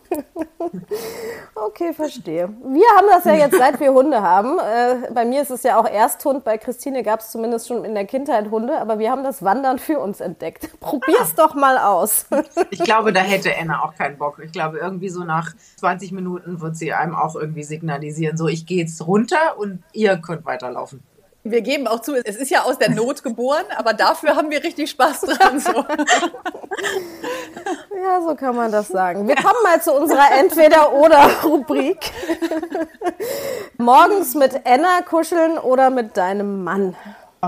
Okay, verstehe. Wir haben das ja jetzt, seit wir Hunde haben. Äh, bei mir ist es ja auch Ersthund, bei Christine gab es zumindest schon in der Kindheit Hunde, aber wir haben das Wandern für uns entdeckt. Probier's ah. doch mal aus. Ich glaube, da hätte Anna auch keinen Bock. Ich glaube, irgendwie so nach 20 Minuten wird sie einem auch irgendwie signalisieren, so ich gehe jetzt runter und ihr könnt weiterlaufen. Wir geben auch zu, es ist ja aus der Not geboren, aber dafür haben wir richtig Spaß dran. So. Ja, so kann man das sagen. Wir kommen mal zu unserer Entweder-Oder-Rubrik. Morgens mit Anna kuscheln oder mit deinem Mann?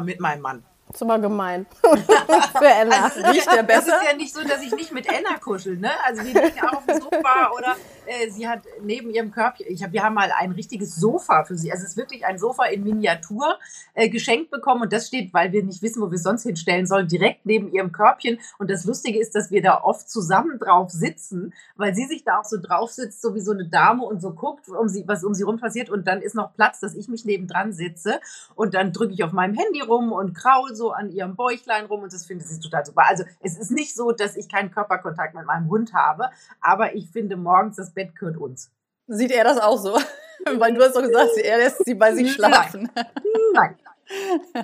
Mit meinem Mann. Das ist aber gemein. Für Ella. Also, Riecht der Es besser? ist ja nicht so, dass ich nicht mit Enna kuschel, ne? Also wir liegen auch auf dem Sofa oder äh, sie hat neben ihrem Körbchen, ich hab, wir haben mal ein richtiges Sofa für sie. Also es ist wirklich ein Sofa in Miniatur äh, geschenkt bekommen und das steht, weil wir nicht wissen, wo wir es sonst hinstellen sollen, direkt neben ihrem Körbchen. Und das Lustige ist, dass wir da oft zusammen drauf sitzen, weil sie sich da auch so drauf sitzt, so wie so eine Dame und so guckt, um sie, was um sie rum passiert. Und dann ist noch Platz, dass ich mich nebendran sitze und dann drücke ich auf meinem Handy rum und kraul so an ihrem Bäuchlein rum und das findet sie total super. Also es ist nicht so, dass ich keinen Körperkontakt mit meinem Hund habe, aber ich finde morgens, das Bett gehört uns. Sieht er das auch so? Weil du hast doch gesagt, er lässt sie bei sich Nein. schlafen. Nein.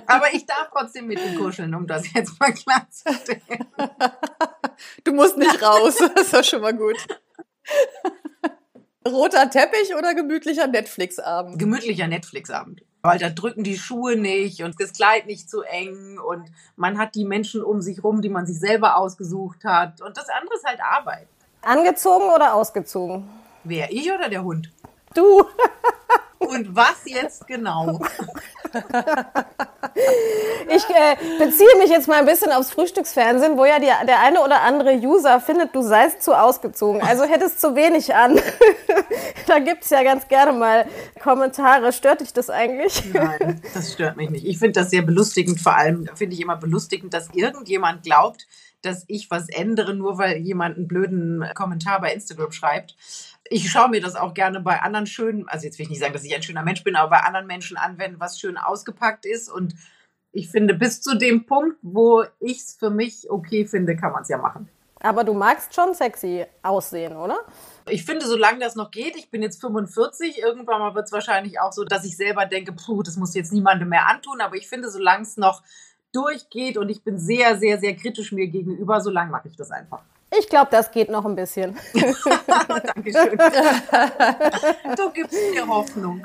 Aber ich darf trotzdem mit ihm kuscheln, um das jetzt mal klarzustellen. Du musst nicht raus. Das ist doch schon mal gut. Roter Teppich oder gemütlicher Netflix-Abend? Gemütlicher Netflix-Abend. Weil da drücken die Schuhe nicht und das Kleid nicht zu eng und man hat die Menschen um sich rum, die man sich selber ausgesucht hat. Und das andere ist halt Arbeit. Angezogen oder ausgezogen? Wer, ich oder der Hund? Du. Und was jetzt genau? Ich äh, beziehe mich jetzt mal ein bisschen aufs Frühstücksfernsehen, wo ja die, der eine oder andere User findet, du seist zu ausgezogen. Also hättest zu wenig an. da gibt's ja ganz gerne mal Kommentare. Stört dich das eigentlich? Nein, das stört mich nicht. Ich finde das sehr belustigend. Vor allem finde ich immer belustigend, dass irgendjemand glaubt, dass ich was ändere, nur weil jemand einen blöden Kommentar bei Instagram schreibt. Ich schaue mir das auch gerne bei anderen schönen, also jetzt will ich nicht sagen, dass ich ein schöner Mensch bin, aber bei anderen Menschen an, wenn was schön ausgepackt ist. Und ich finde, bis zu dem Punkt, wo ich es für mich okay finde, kann man es ja machen. Aber du magst schon sexy aussehen, oder? Ich finde, solange das noch geht, ich bin jetzt 45, irgendwann mal wird es wahrscheinlich auch so, dass ich selber denke, puh, das muss jetzt niemandem mehr antun, aber ich finde, solange es noch durchgeht und ich bin sehr, sehr, sehr kritisch mir gegenüber, solange mache ich das einfach. Ich glaube, das geht noch ein bisschen. Dankeschön. du gibst mir Hoffnung.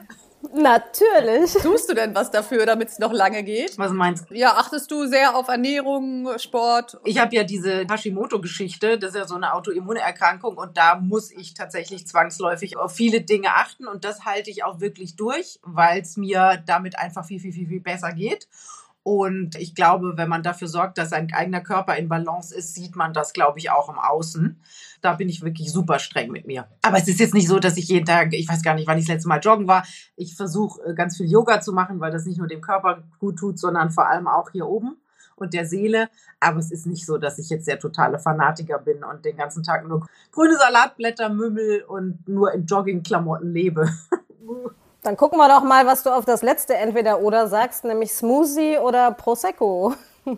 Natürlich. Tust du denn was dafür, damit es noch lange geht? Was meinst du? Ja, achtest du sehr auf Ernährung, Sport? Ich habe ja diese Hashimoto-Geschichte, das ist ja so eine Autoimmunerkrankung und da muss ich tatsächlich zwangsläufig auf viele Dinge achten und das halte ich auch wirklich durch, weil es mir damit einfach viel, viel, viel, viel besser geht. Und ich glaube, wenn man dafür sorgt, dass sein eigener Körper in Balance ist, sieht man das, glaube ich, auch im Außen. Da bin ich wirklich super streng mit mir. Aber es ist jetzt nicht so, dass ich jeden Tag, ich weiß gar nicht, wann ich das letzte Mal joggen war. Ich versuche äh, ganz viel Yoga zu machen, weil das nicht nur dem Körper gut tut, sondern vor allem auch hier oben und der Seele. Aber es ist nicht so, dass ich jetzt der totale Fanatiker bin und den ganzen Tag nur grüne Salatblätter mümmel und nur in Joggingklamotten lebe. Dann gucken wir doch mal, was du auf das letzte Entweder-Oder sagst, nämlich Smoothie oder Prosecco.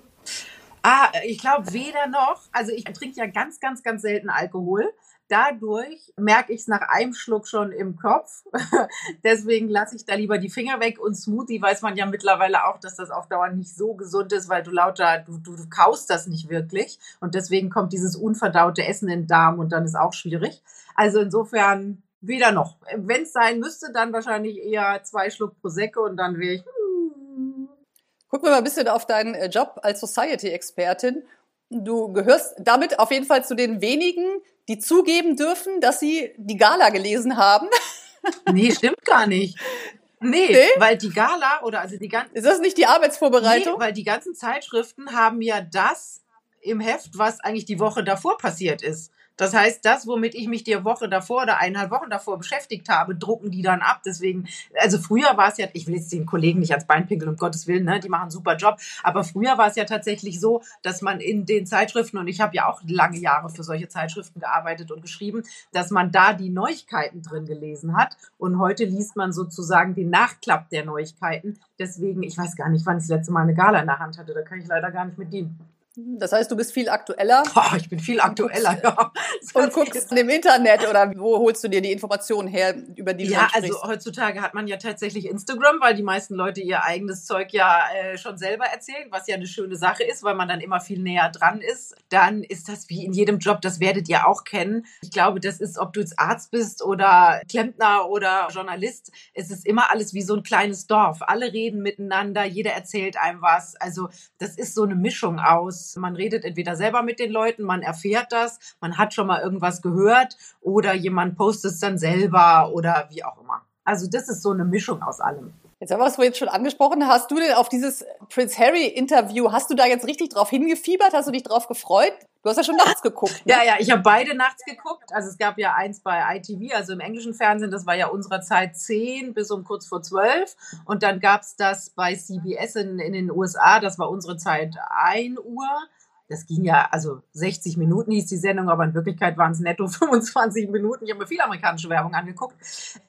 Ah, ich glaube weder noch. Also ich trinke ja ganz, ganz, ganz selten Alkohol. Dadurch merke ich es nach einem Schluck schon im Kopf. Deswegen lasse ich da lieber die Finger weg. Und Smoothie weiß man ja mittlerweile auch, dass das auf Dauer nicht so gesund ist, weil du lauter, du, du, du kaust das nicht wirklich. Und deswegen kommt dieses unverdaute Essen in den Darm und dann ist auch schwierig. Also insofern weder noch. Wenn es sein müsste, dann wahrscheinlich eher zwei Schluck Prosecco und dann wäre ich. hm, Gucken wir mal ein bisschen auf deinen äh, Job als Society-Expertin. Du gehörst damit auf jeden Fall zu den wenigen, die zugeben dürfen, dass sie die Gala gelesen haben. Nee, stimmt gar nicht. Nee, Nee? weil die Gala oder also die ganzen Ist das nicht die Arbeitsvorbereitung? Nee, weil die ganzen Zeitschriften haben ja das im Heft, was eigentlich die Woche davor passiert ist. Das heißt, das, womit ich mich die Woche davor oder eineinhalb Wochen davor beschäftigt habe, drucken die dann ab. Deswegen, also früher war es ja, ich will jetzt den Kollegen nicht ans Bein pinkeln, um Gottes Willen, ne, die machen einen super Job. Aber früher war es ja tatsächlich so, dass man in den Zeitschriften, und ich habe ja auch lange Jahre für solche Zeitschriften gearbeitet und geschrieben, dass man da die Neuigkeiten drin gelesen hat. Und heute liest man sozusagen den Nachklapp der Neuigkeiten. Deswegen, ich weiß gar nicht, wann ich das letzte Mal eine Gala in der Hand hatte. Da kann ich leider gar nicht mit dienen. Das heißt, du bist viel aktueller Boah, ich bin viel aktueller, ja. Und guckst im Internet oder wo holst du dir die Informationen her, über die du Ja, also heutzutage hat man ja tatsächlich Instagram, weil die meisten Leute ihr eigenes Zeug ja äh, schon selber erzählen, was ja eine schöne Sache ist, weil man dann immer viel näher dran ist. Dann ist das wie in jedem Job, das werdet ihr auch kennen. Ich glaube, das ist, ob du jetzt Arzt bist oder Klempner oder Journalist, es ist immer alles wie so ein kleines Dorf. Alle reden miteinander, jeder erzählt einem was. Also das ist so eine Mischung aus. Man redet entweder selber mit den Leuten, man erfährt das, man hat schon mal irgendwas gehört oder jemand postet es dann selber oder wie auch immer. Also das ist so eine Mischung aus allem. Jetzt haben wir es vorhin schon angesprochen. Hast du denn auf dieses Prince Harry Interview, hast du da jetzt richtig drauf hingefiebert? Hast du dich drauf gefreut? Du hast ja schon nachts geguckt. Ne? Ja, ja, ich habe beide nachts geguckt. Also es gab ja eins bei ITV, also im englischen Fernsehen, das war ja unserer Zeit 10 bis um kurz vor 12. Und dann gab es das bei CBS in, in den USA, das war unsere Zeit 1 Uhr das ging ja, also 60 Minuten hieß die Sendung, aber in Wirklichkeit waren es netto 25 Minuten. Ich habe mir viel amerikanische Werbung angeguckt.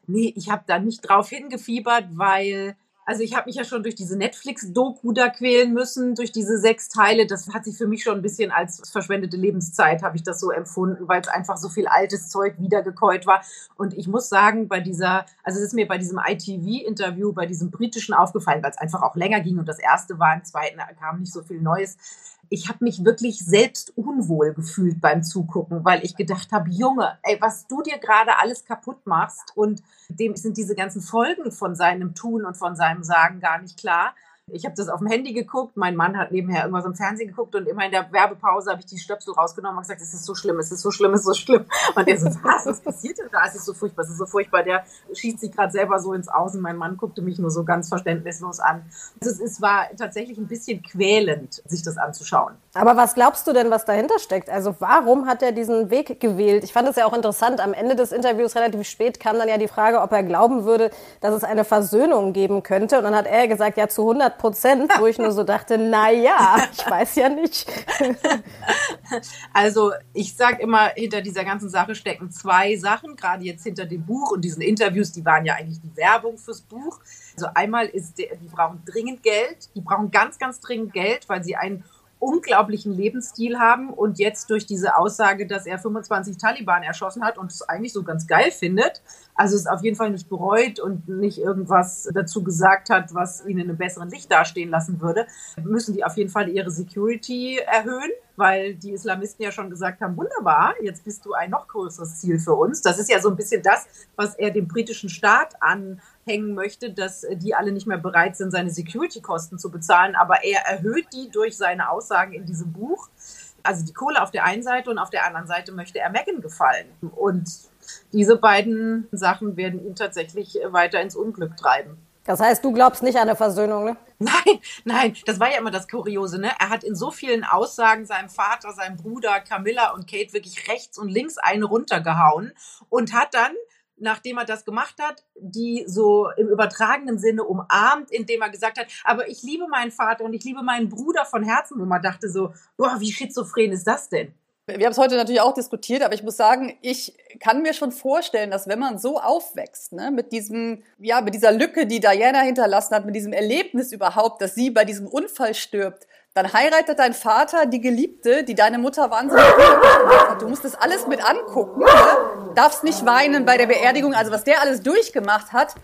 Nee, ich habe da nicht drauf hingefiebert, weil also ich habe mich ja schon durch diese Netflix-Doku da quälen müssen, durch diese sechs Teile. Das hat sich für mich schon ein bisschen als verschwendete Lebenszeit, habe ich das so empfunden, weil es einfach so viel altes Zeug wiedergekäut war. Und ich muss sagen, bei dieser, also es ist mir bei diesem ITV-Interview, bei diesem britischen aufgefallen, weil es einfach auch länger ging und das erste war, im zweiten kam nicht so viel Neues ich habe mich wirklich selbst unwohl gefühlt beim Zugucken, weil ich gedacht habe, Junge, ey, was du dir gerade alles kaputt machst und dem sind diese ganzen Folgen von seinem Tun und von seinem Sagen gar nicht klar. Ich habe das auf dem Handy geguckt, mein Mann hat nebenher irgendwas im Fernsehen geguckt und immer in der Werbepause habe ich die Stöpsel rausgenommen und gesagt, es ist so schlimm, es ist so schlimm, es ist so schlimm. Und er so, was, was passiert denn da? Es ist so furchtbar, es ist so furchtbar. Der schießt sich gerade selber so ins Außen. Mein Mann guckte mich nur so ganz verständnislos an. Also es, es war tatsächlich ein bisschen quälend, sich das anzuschauen. Aber was glaubst du denn, was dahinter steckt? Also warum hat er diesen Weg gewählt? Ich fand es ja auch interessant. Am Ende des Interviews relativ spät kam dann ja die Frage, ob er glauben würde, dass es eine Versöhnung geben könnte. Und dann hat er gesagt, ja zu 100 100 Prozent, wo ich nur so dachte, na ja, ich weiß ja nicht. Also ich sage immer, hinter dieser ganzen Sache stecken zwei Sachen, gerade jetzt hinter dem Buch und diesen Interviews, die waren ja eigentlich die Werbung fürs Buch. Also einmal ist, die brauchen dringend Geld, die brauchen ganz, ganz dringend Geld, weil sie einen unglaublichen Lebensstil haben und jetzt durch diese Aussage, dass er 25 Taliban erschossen hat und es eigentlich so ganz geil findet, also es auf jeden Fall nicht bereut und nicht irgendwas dazu gesagt hat, was ihn in einem besseren Licht dastehen lassen würde, müssen die auf jeden Fall ihre Security erhöhen, weil die Islamisten ja schon gesagt haben, wunderbar, jetzt bist du ein noch größeres Ziel für uns. Das ist ja so ein bisschen das, was er dem britischen Staat an hängen möchte, dass äh, die alle nicht mehr bereit sind, seine Security-Kosten zu bezahlen. Aber er erhöht die durch seine Aussagen in diesem Buch. Also die Kohle auf der einen Seite und auf der anderen Seite möchte er Megan gefallen. Und diese beiden Sachen werden ihn tatsächlich weiter ins Unglück treiben. Das heißt, du glaubst nicht an eine Versöhnung, ne? Nein, nein, das war ja immer das Kuriose, ne? Er hat in so vielen Aussagen seinem Vater, seinem Bruder, Camilla und Kate wirklich rechts und links eine runtergehauen und hat dann nachdem er das gemacht hat, die so im übertragenen Sinne umarmt, indem er gesagt hat, aber ich liebe meinen Vater und ich liebe meinen Bruder von Herzen, wo man dachte so, boah, wie schizophren ist das denn? Wir haben es heute natürlich auch diskutiert, aber ich muss sagen, ich kann mir schon vorstellen, dass wenn man so aufwächst, ne, mit diesem, ja, mit dieser Lücke, die Diana hinterlassen hat, mit diesem Erlebnis überhaupt, dass sie bei diesem Unfall stirbt, dann heiratet dein Vater die Geliebte, die deine Mutter wahnsinnig gemacht hat. Du musst das alles mit angucken, ne? darfst nicht weinen bei der Beerdigung. Also was der alles durchgemacht hat,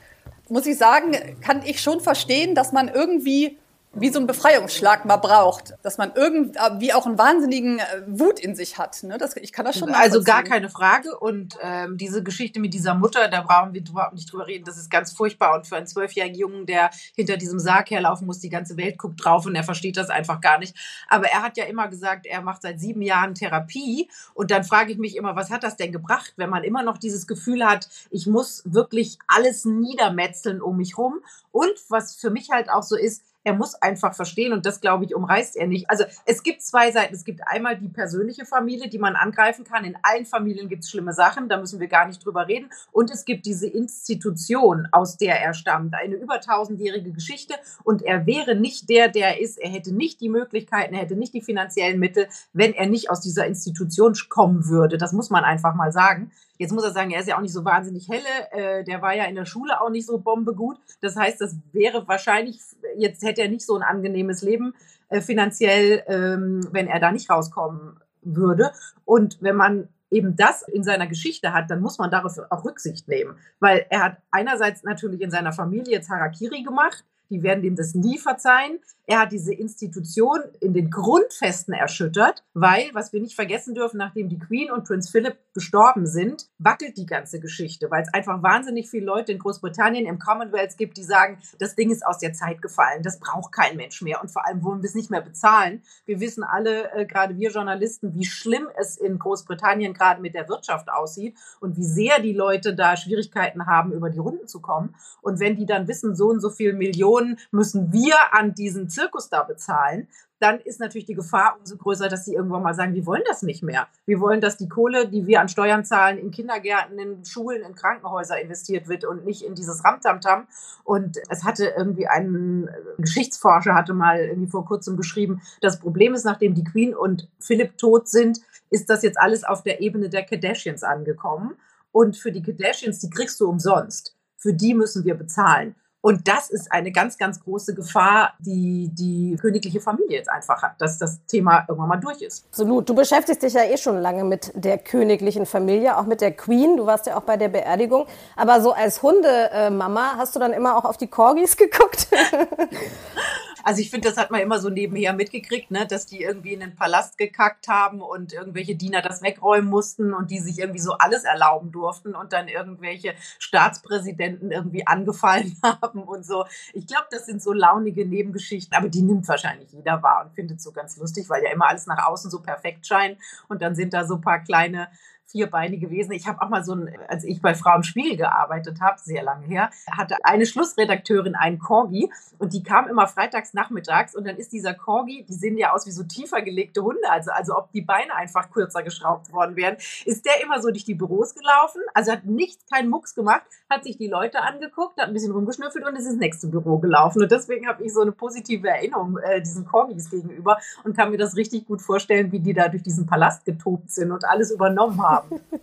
muss ich sagen, kann ich schon verstehen, dass man irgendwie wie so ein Befreiungsschlag mal braucht, dass man irgendwie auch einen wahnsinnigen äh, Wut in sich hat. Ne? Das, ich kann das schon Also gar keine Frage. Und ähm, diese Geschichte mit dieser Mutter, da brauchen wir überhaupt nicht drüber reden. Das ist ganz furchtbar. Und für einen zwölfjährigen Jungen, der hinter diesem Sarg herlaufen muss, die ganze Welt guckt drauf und er versteht das einfach gar nicht. Aber er hat ja immer gesagt, er macht seit sieben Jahren Therapie. Und dann frage ich mich immer, was hat das denn gebracht, wenn man immer noch dieses Gefühl hat, ich muss wirklich alles niedermetzeln um mich rum. Und was für mich halt auch so ist, er muss einfach verstehen und das, glaube ich, umreißt er nicht. Also es gibt zwei Seiten. Es gibt einmal die persönliche Familie, die man angreifen kann. In allen Familien gibt es schlimme Sachen, da müssen wir gar nicht drüber reden. Und es gibt diese Institution, aus der er stammt. Eine über tausendjährige Geschichte und er wäre nicht der, der er ist. Er hätte nicht die Möglichkeiten, er hätte nicht die finanziellen Mittel, wenn er nicht aus dieser Institution kommen würde. Das muss man einfach mal sagen. Jetzt muss er sagen, er ist ja auch nicht so wahnsinnig helle. Äh, der war ja in der Schule auch nicht so bombegut. Das heißt, das wäre wahrscheinlich, jetzt hätte er nicht so ein angenehmes Leben äh, finanziell, ähm, wenn er da nicht rauskommen würde. Und wenn man eben das in seiner Geschichte hat, dann muss man darauf auch Rücksicht nehmen. Weil er hat einerseits natürlich in seiner Familie jetzt Harakiri gemacht, die werden dem das nie verzeihen. Er hat diese Institution in den Grundfesten erschüttert, weil, was wir nicht vergessen dürfen, nachdem die Queen und Prinz Philip gestorben sind, wackelt die ganze Geschichte, weil es einfach wahnsinnig viele Leute in Großbritannien im Commonwealth gibt, die sagen, das Ding ist aus der Zeit gefallen, das braucht kein Mensch mehr und vor allem wollen wir es nicht mehr bezahlen. Wir wissen alle, äh, gerade wir Journalisten, wie schlimm es in Großbritannien gerade mit der Wirtschaft aussieht und wie sehr die Leute da Schwierigkeiten haben, über die Runden zu kommen. Und wenn die dann wissen, so und so viel Millionen müssen wir an diesen Zirkus da bezahlen, dann ist natürlich die Gefahr umso größer, dass sie irgendwann mal sagen, wir wollen das nicht mehr. Wir wollen, dass die Kohle, die wir an Steuern zahlen, in Kindergärten, in Schulen, in Krankenhäuser investiert wird und nicht in dieses Ramtamtam. Und es hatte irgendwie ein Geschichtsforscher hatte mal irgendwie vor kurzem geschrieben, das Problem ist, nachdem die Queen und Philipp tot sind, ist das jetzt alles auf der Ebene der Kardashians angekommen. Und für die Kardashians, die kriegst du umsonst. Für die müssen wir bezahlen. Und das ist eine ganz, ganz große Gefahr, die die königliche Familie jetzt einfach hat, dass das Thema irgendwann mal durch ist. Absolut. Du beschäftigst dich ja eh schon lange mit der königlichen Familie, auch mit der Queen. Du warst ja auch bei der Beerdigung. Aber so als Hundemama hast du dann immer auch auf die Corgis geguckt? Also ich finde, das hat man immer so nebenher mitgekriegt, ne, dass die irgendwie in den Palast gekackt haben und irgendwelche Diener das wegräumen mussten und die sich irgendwie so alles erlauben durften und dann irgendwelche Staatspräsidenten irgendwie angefallen haben und so. Ich glaube, das sind so launige Nebengeschichten, aber die nimmt wahrscheinlich jeder wahr und findet so ganz lustig, weil ja immer alles nach außen so perfekt scheint und dann sind da so paar kleine vierbeinige Wesen. Ich habe auch mal so ein, als ich bei Frau im Spiegel gearbeitet habe, sehr lange her, hatte eine Schlussredakteurin einen Corgi und die kam immer freitags nachmittags und dann ist dieser Corgi, die sehen ja aus wie so tiefer gelegte Hunde, also, also ob die Beine einfach kürzer geschraubt worden wären, ist der immer so durch die Büros gelaufen, also hat nichts, keinen Mucks gemacht, hat sich die Leute angeguckt, hat ein bisschen rumgeschnüffelt und ist ins nächste Büro gelaufen und deswegen habe ich so eine positive Erinnerung äh, diesen Corgis gegenüber und kann mir das richtig gut vorstellen, wie die da durch diesen Palast getobt sind und alles übernommen haben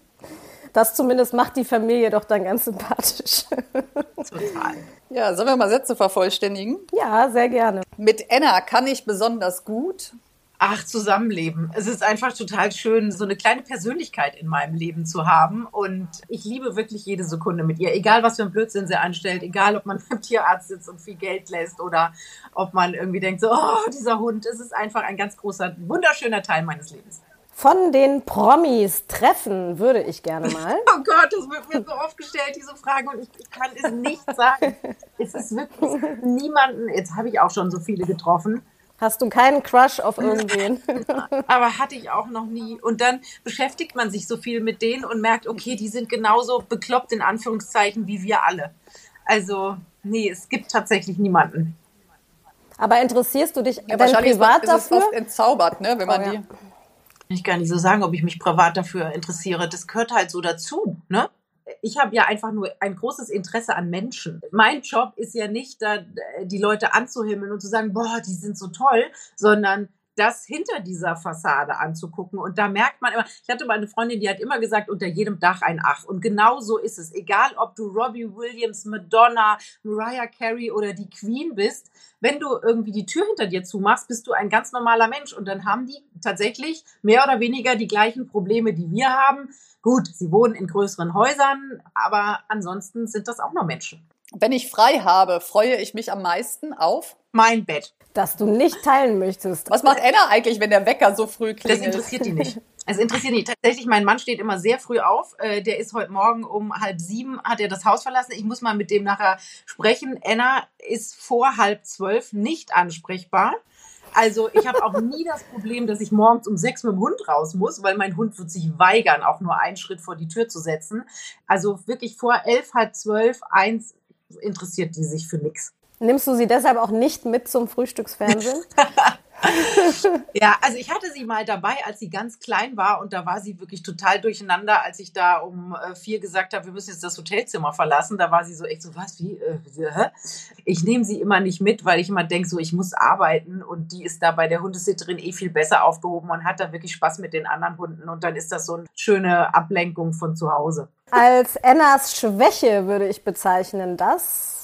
Das zumindest macht die Familie doch dann ganz sympathisch. Total. Ja, sollen wir mal Sätze vervollständigen? Ja, sehr gerne. Mit Enna kann ich besonders gut. Ach, Zusammenleben. Es ist einfach total schön, so eine kleine Persönlichkeit in meinem Leben zu haben. Und ich liebe wirklich jede Sekunde mit ihr. Egal, was für ein Blödsinn sie anstellt. Egal, ob man beim Tierarzt sitzt und viel Geld lässt oder ob man irgendwie denkt, so, oh, dieser Hund. Es ist einfach ein ganz großer, wunderschöner Teil meines Lebens von den Promis treffen würde ich gerne mal. Oh Gott, das wird mir so oft gestellt, diese Frage, und ich kann es nicht sagen. es ist wirklich niemanden, jetzt habe ich auch schon so viele getroffen. Hast du keinen Crush auf irgendwen? Aber hatte ich auch noch nie. Und dann beschäftigt man sich so viel mit denen und merkt, okay, die sind genauso bekloppt in Anführungszeichen wie wir alle. Also, nee, es gibt tatsächlich niemanden. Aber interessierst du dich ja, dein privat ist, dafür? Ist es oft entzaubert, ne, wenn man oh, ja. die ich gar nicht so sagen, ob ich mich privat dafür interessiere. Das gehört halt so dazu, ne? Ich habe ja einfach nur ein großes Interesse an Menschen. Mein Job ist ja nicht, da die Leute anzuhimmeln und zu sagen, boah, die sind so toll, sondern das hinter dieser Fassade anzugucken. Und da merkt man immer, ich hatte mal eine Freundin, die hat immer gesagt, unter jedem Dach ein Ach. Und genau so ist es. Egal, ob du Robbie Williams, Madonna, Mariah Carey oder die Queen bist, wenn du irgendwie die Tür hinter dir zumachst, bist du ein ganz normaler Mensch. Und dann haben die tatsächlich mehr oder weniger die gleichen Probleme, die wir haben. Gut, sie wohnen in größeren Häusern, aber ansonsten sind das auch nur Menschen. Wenn ich frei habe, freue ich mich am meisten auf mein Bett. Das du nicht teilen möchtest. Was macht Anna eigentlich, wenn der Wecker so früh klingelt? Das interessiert die nicht. Es interessiert nicht. Tatsächlich, mein Mann steht immer sehr früh auf. Äh, der ist heute Morgen um halb sieben, hat er das Haus verlassen. Ich muss mal mit dem nachher sprechen. Anna ist vor halb zwölf nicht ansprechbar. Also ich habe auch nie das Problem, dass ich morgens um sechs mit dem Hund raus muss, weil mein Hund wird sich weigern, auch nur einen Schritt vor die Tür zu setzen. Also wirklich vor elf, halb zwölf, eins interessiert die sich für nichts. Nimmst du sie deshalb auch nicht mit zum Frühstücksfernsehen? ja, also ich hatte sie mal dabei, als sie ganz klein war und da war sie wirklich total durcheinander, als ich da um äh, vier gesagt habe, wir müssen jetzt das Hotelzimmer verlassen. Da war sie so echt so, was, wie? Äh? Ich nehme sie immer nicht mit, weil ich immer denke, so ich muss arbeiten und die ist da bei der Hundesitterin eh viel besser aufgehoben und hat da wirklich Spaß mit den anderen Hunden und dann ist das so eine schöne Ablenkung von zu Hause. Als Ennas Schwäche würde ich bezeichnen, das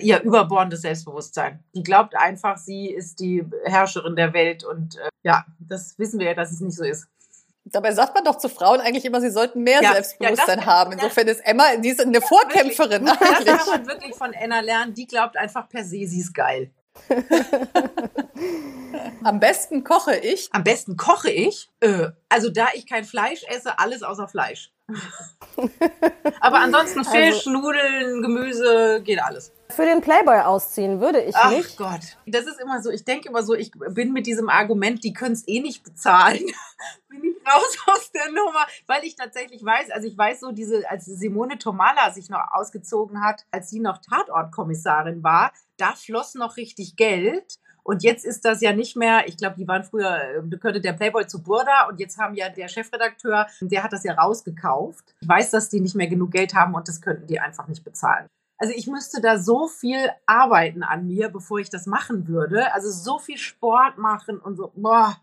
ihr überbordendes Selbstbewusstsein. Die glaubt einfach, sie ist die Herrscherin der Welt und äh, ja, das wissen wir ja, dass es nicht so ist. Dabei sagt man doch zu Frauen eigentlich immer, sie sollten mehr Ja, Selbstbewusstsein ja, das- haben. Insofern ist Emma, die ist eine Vorkämpferin Das eigentlich. kann man wirklich von Anna lernen. Die glaubt einfach per se, sie ist geil. Am besten koche ich. Am besten koche ich. Äh, also da ich kein Fleisch esse, alles außer Fleisch. Aber ansonsten Fisch, Nudeln, Gemüse, geht alles. Für den Playboy ausziehen würde ich Ach nicht. Gott, das ist immer so. Ich denke immer so, ich bin mit diesem Argument, die können es eh nicht bezahlen. bin ich raus aus der Nummer, weil ich tatsächlich weiß, also ich weiß so, diese, als Simone Tomala sich noch ausgezogen hat, als sie noch Tatortkommissarin war, da floss noch richtig Geld. Und jetzt ist das ja nicht mehr, ich glaube, die waren früher, gehörte der Playboy zu Burda und jetzt haben ja der Chefredakteur, der hat das ja rausgekauft. Ich weiß, dass die nicht mehr genug Geld haben und das könnten die einfach nicht bezahlen. Also ich müsste da so viel arbeiten an mir, bevor ich das machen würde. Also so viel Sport machen und so, boah.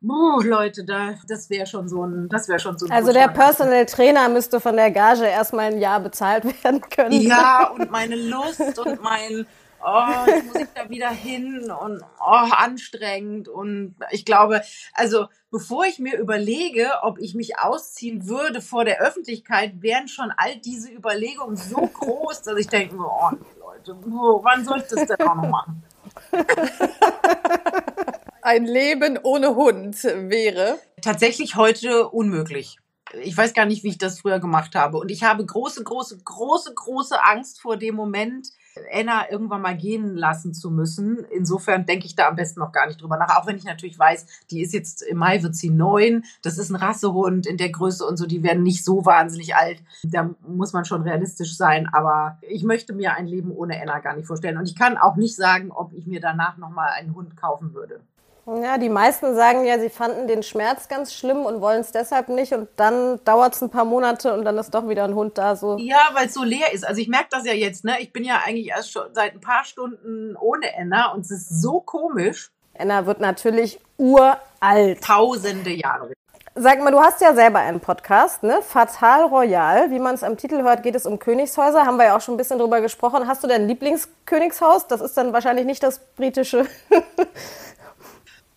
Boah, Leute, da, das wäre schon so ein, das wäre schon so ein Also der. Personal Trainer müsste von der Gage erstmal ein Jahr bezahlt werden können. Ja, und meine Lust und mein, oh, jetzt muss ich da wieder hin und oh, anstrengend. Und ich glaube, also bevor ich mir überlege, ob ich mich ausziehen würde vor der Öffentlichkeit, wären schon all diese Überlegungen so groß, dass ich denke, oh, Leute, oh, wann soll ich das denn auch noch machen? Ein Leben ohne Hund wäre. Tatsächlich heute unmöglich. Ich weiß gar nicht, wie ich das früher gemacht habe. Und ich habe große, große, große, große Angst vor dem Moment, Anna irgendwann mal gehen lassen zu müssen. Insofern denke ich da am besten noch gar nicht drüber nach. Auch wenn ich natürlich weiß, die ist jetzt im Mai wird sie neun. Das ist ein Rassehund in der Größe und so. Die werden nicht so wahnsinnig alt. Da muss man schon realistisch sein. Aber ich möchte mir ein Leben ohne Anna gar nicht vorstellen. Und ich kann auch nicht sagen, ob ich mir danach noch mal einen Hund kaufen würde. Ja, die meisten sagen ja, sie fanden den Schmerz ganz schlimm und wollen es deshalb nicht. Und dann dauert es ein paar Monate und dann ist doch wieder ein Hund da. So. Ja, weil es so leer ist. Also ich merke das ja jetzt, ne? Ich bin ja eigentlich erst schon seit ein paar Stunden ohne Anna und es ist so komisch. Anna wird natürlich uralt. Tausende Jahre. Sag mal, du hast ja selber einen Podcast, ne? Fatal Royal. Wie man es am Titel hört, geht es um Königshäuser. Haben wir ja auch schon ein bisschen drüber gesprochen. Hast du dein Lieblingskönigshaus? Das ist dann wahrscheinlich nicht das britische.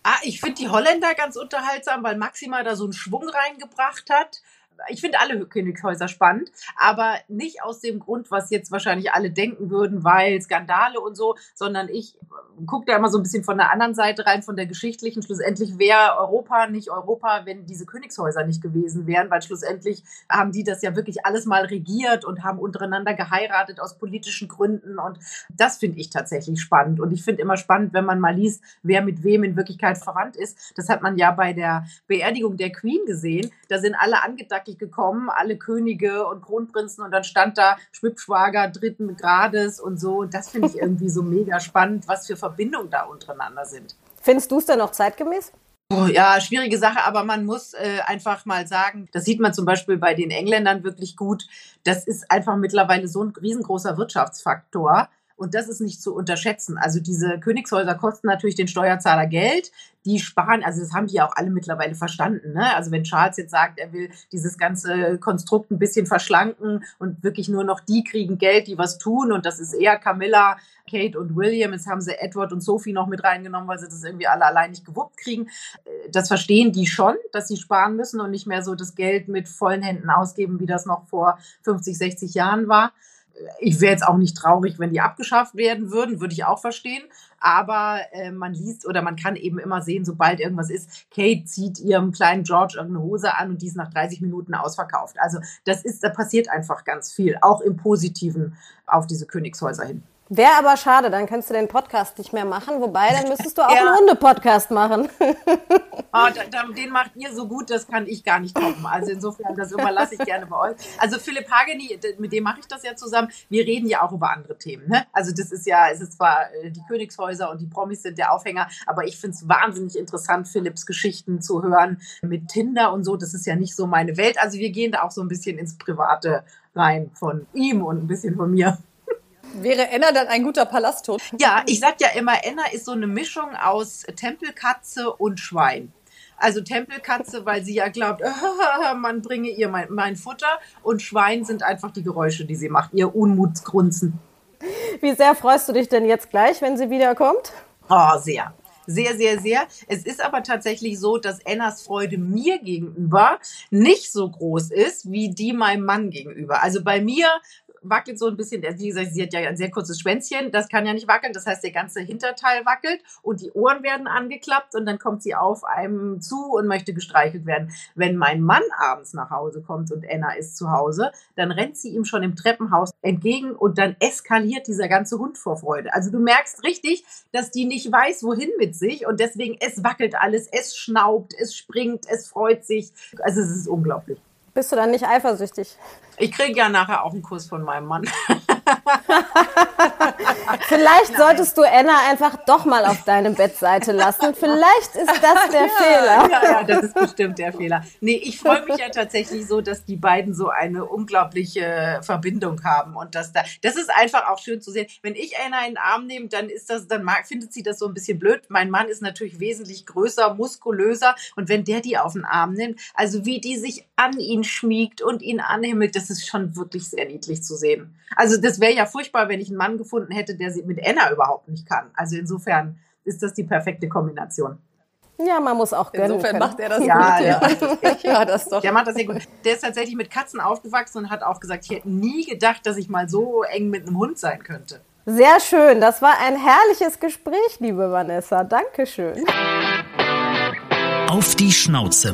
Ah, ich finde die Holländer ganz unterhaltsam, weil Maxima da so einen Schwung reingebracht hat. Ich finde alle Königshäuser spannend, aber nicht aus dem Grund, was jetzt wahrscheinlich alle denken würden, weil Skandale und so, sondern ich gucke da immer so ein bisschen von der anderen Seite rein, von der geschichtlichen. Schlussendlich wäre Europa nicht Europa, wenn diese Königshäuser nicht gewesen wären, weil schlussendlich haben die das ja wirklich alles mal regiert und haben untereinander geheiratet aus politischen Gründen und das finde ich tatsächlich spannend. Und ich finde immer spannend, wenn man mal liest, wer mit wem in Wirklichkeit verwandt ist. Das hat man ja bei der Beerdigung der Queen gesehen. Da sind alle angedackelt gekommen, alle Könige und Kronprinzen und dann stand da Schwibschwager dritten Grades und so. Und das finde ich irgendwie so mega spannend, was für Verbindungen da untereinander sind. Findest du es denn noch zeitgemäß? Oh, ja, schwierige Sache, aber man muss äh, einfach mal sagen, das sieht man zum Beispiel bei den Engländern wirklich gut. Das ist einfach mittlerweile so ein riesengroßer Wirtschaftsfaktor. Und das ist nicht zu unterschätzen. Also diese Königshäuser kosten natürlich den Steuerzahler Geld. Die sparen, also das haben die ja auch alle mittlerweile verstanden. Ne? Also wenn Charles jetzt sagt, er will dieses ganze Konstrukt ein bisschen verschlanken und wirklich nur noch die kriegen Geld, die was tun. Und das ist eher Camilla, Kate und William. Jetzt haben sie Edward und Sophie noch mit reingenommen, weil sie das irgendwie alle allein nicht gewuppt kriegen. Das verstehen die schon, dass sie sparen müssen und nicht mehr so das Geld mit vollen Händen ausgeben, wie das noch vor 50, 60 Jahren war ich wäre jetzt auch nicht traurig, wenn die abgeschafft werden würden, würde ich auch verstehen. Aber äh, man liest oder man kann eben immer sehen, sobald irgendwas ist, Kate zieht ihrem kleinen George irgendeine Hose an und die ist nach 30 Minuten ausverkauft. Also das ist, da passiert einfach ganz viel, auch im Positiven auf diese Königshäuser hin. Wäre aber schade, dann könntest du den Podcast nicht mehr machen. Wobei, dann müsstest du auch Ja. einen Hunde-Podcast machen. Ah, da, den macht ihr so gut, das kann ich gar nicht toppen. Also insofern, das überlasse ich gerne bei euch. Also Philipp Hageni, mit dem mache ich das ja zusammen. Wir reden ja auch über andere Themen. Ne? Also das ist ja, es ist zwar äh, die Königshäuser und die Promis sind der Aufhänger, aber ich finde es wahnsinnig interessant, Philipps Geschichten zu hören mit Tinder und so. Das ist ja nicht so meine Welt. Also wir gehen da auch so ein bisschen ins Private rein von ihm und ein bisschen von mir. Wäre Enna dann ein guter Palasthund? Ja, ich sag ja immer, Enna ist so eine Mischung aus Tempelkatze und Schwein. Also Tempelkatze, weil sie ja glaubt, man bringe ihr mein, mein Futter und Schwein sind einfach die Geräusche, die sie macht, ihr Unmutsgrunzen. Wie sehr freust du dich denn jetzt gleich, wenn sie wiederkommt? Oh, sehr. Sehr, sehr, sehr. Es ist aber tatsächlich so, dass Annas Freude mir gegenüber nicht so groß ist wie die meinem Mann gegenüber. Also bei mir wackelt so ein bisschen, wie gesagt, sie hat ja ein sehr kurzes Schwänzchen, das kann ja nicht wackeln, das heißt, der ganze Hinterteil wackelt und die Ohren werden angeklappt und dann kommt sie auf einem zu und möchte gestreichelt werden. Wenn mein Mann abends nach Hause kommt und Anna ist zu Hause, dann rennt sie ihm schon im Treppenhaus entgegen und dann eskaliert dieser ganze Hund vor Freude. Also du merkst richtig, dass die nicht weiß, wohin mit sich und deswegen es wackelt alles, es schnaubt, es springt, es freut sich. Also es ist unglaublich. Bist du dann nicht eifersüchtig? Ich kriege ja nachher auch einen Kuss von meinem Mann. Vielleicht solltest du Anna einfach doch mal auf deine Bettseite lassen. Vielleicht ist das der ja, Fehler. Ja, ja, das ist bestimmt der Fehler. Nee, ich freue mich ja tatsächlich so, dass die beiden so eine unglaubliche Verbindung haben und dass da, das ist einfach auch schön zu sehen. Wenn ich Anna in den Arm nehme, dann ist das, dann mag, findet sie das so ein bisschen blöd. Mein Mann ist natürlich wesentlich größer, muskulöser und wenn der die auf den Arm nimmt, also wie die sich an ihn schmiegt und ihn anhimmelt, das ist schon wirklich sehr niedlich zu sehen. Also das wäre ja furchtbar, wenn ich einen Mann gefunden hätte, der sie mit Anna überhaupt nicht kann. Also insofern ist das die perfekte Kombination. Ja, man muss auch gönnen Insofern können. macht er das Ja, gut. der Ja. ja, das doch. Der macht das sehr gut. Der ist tatsächlich mit Katzen aufgewachsen und hat auch gesagt, ich hätte nie gedacht, dass ich mal so eng mit einem Hund sein könnte. Sehr schön. Das war ein herrliches Gespräch, liebe Vanessa. Dankeschön. Auf die Schnauze.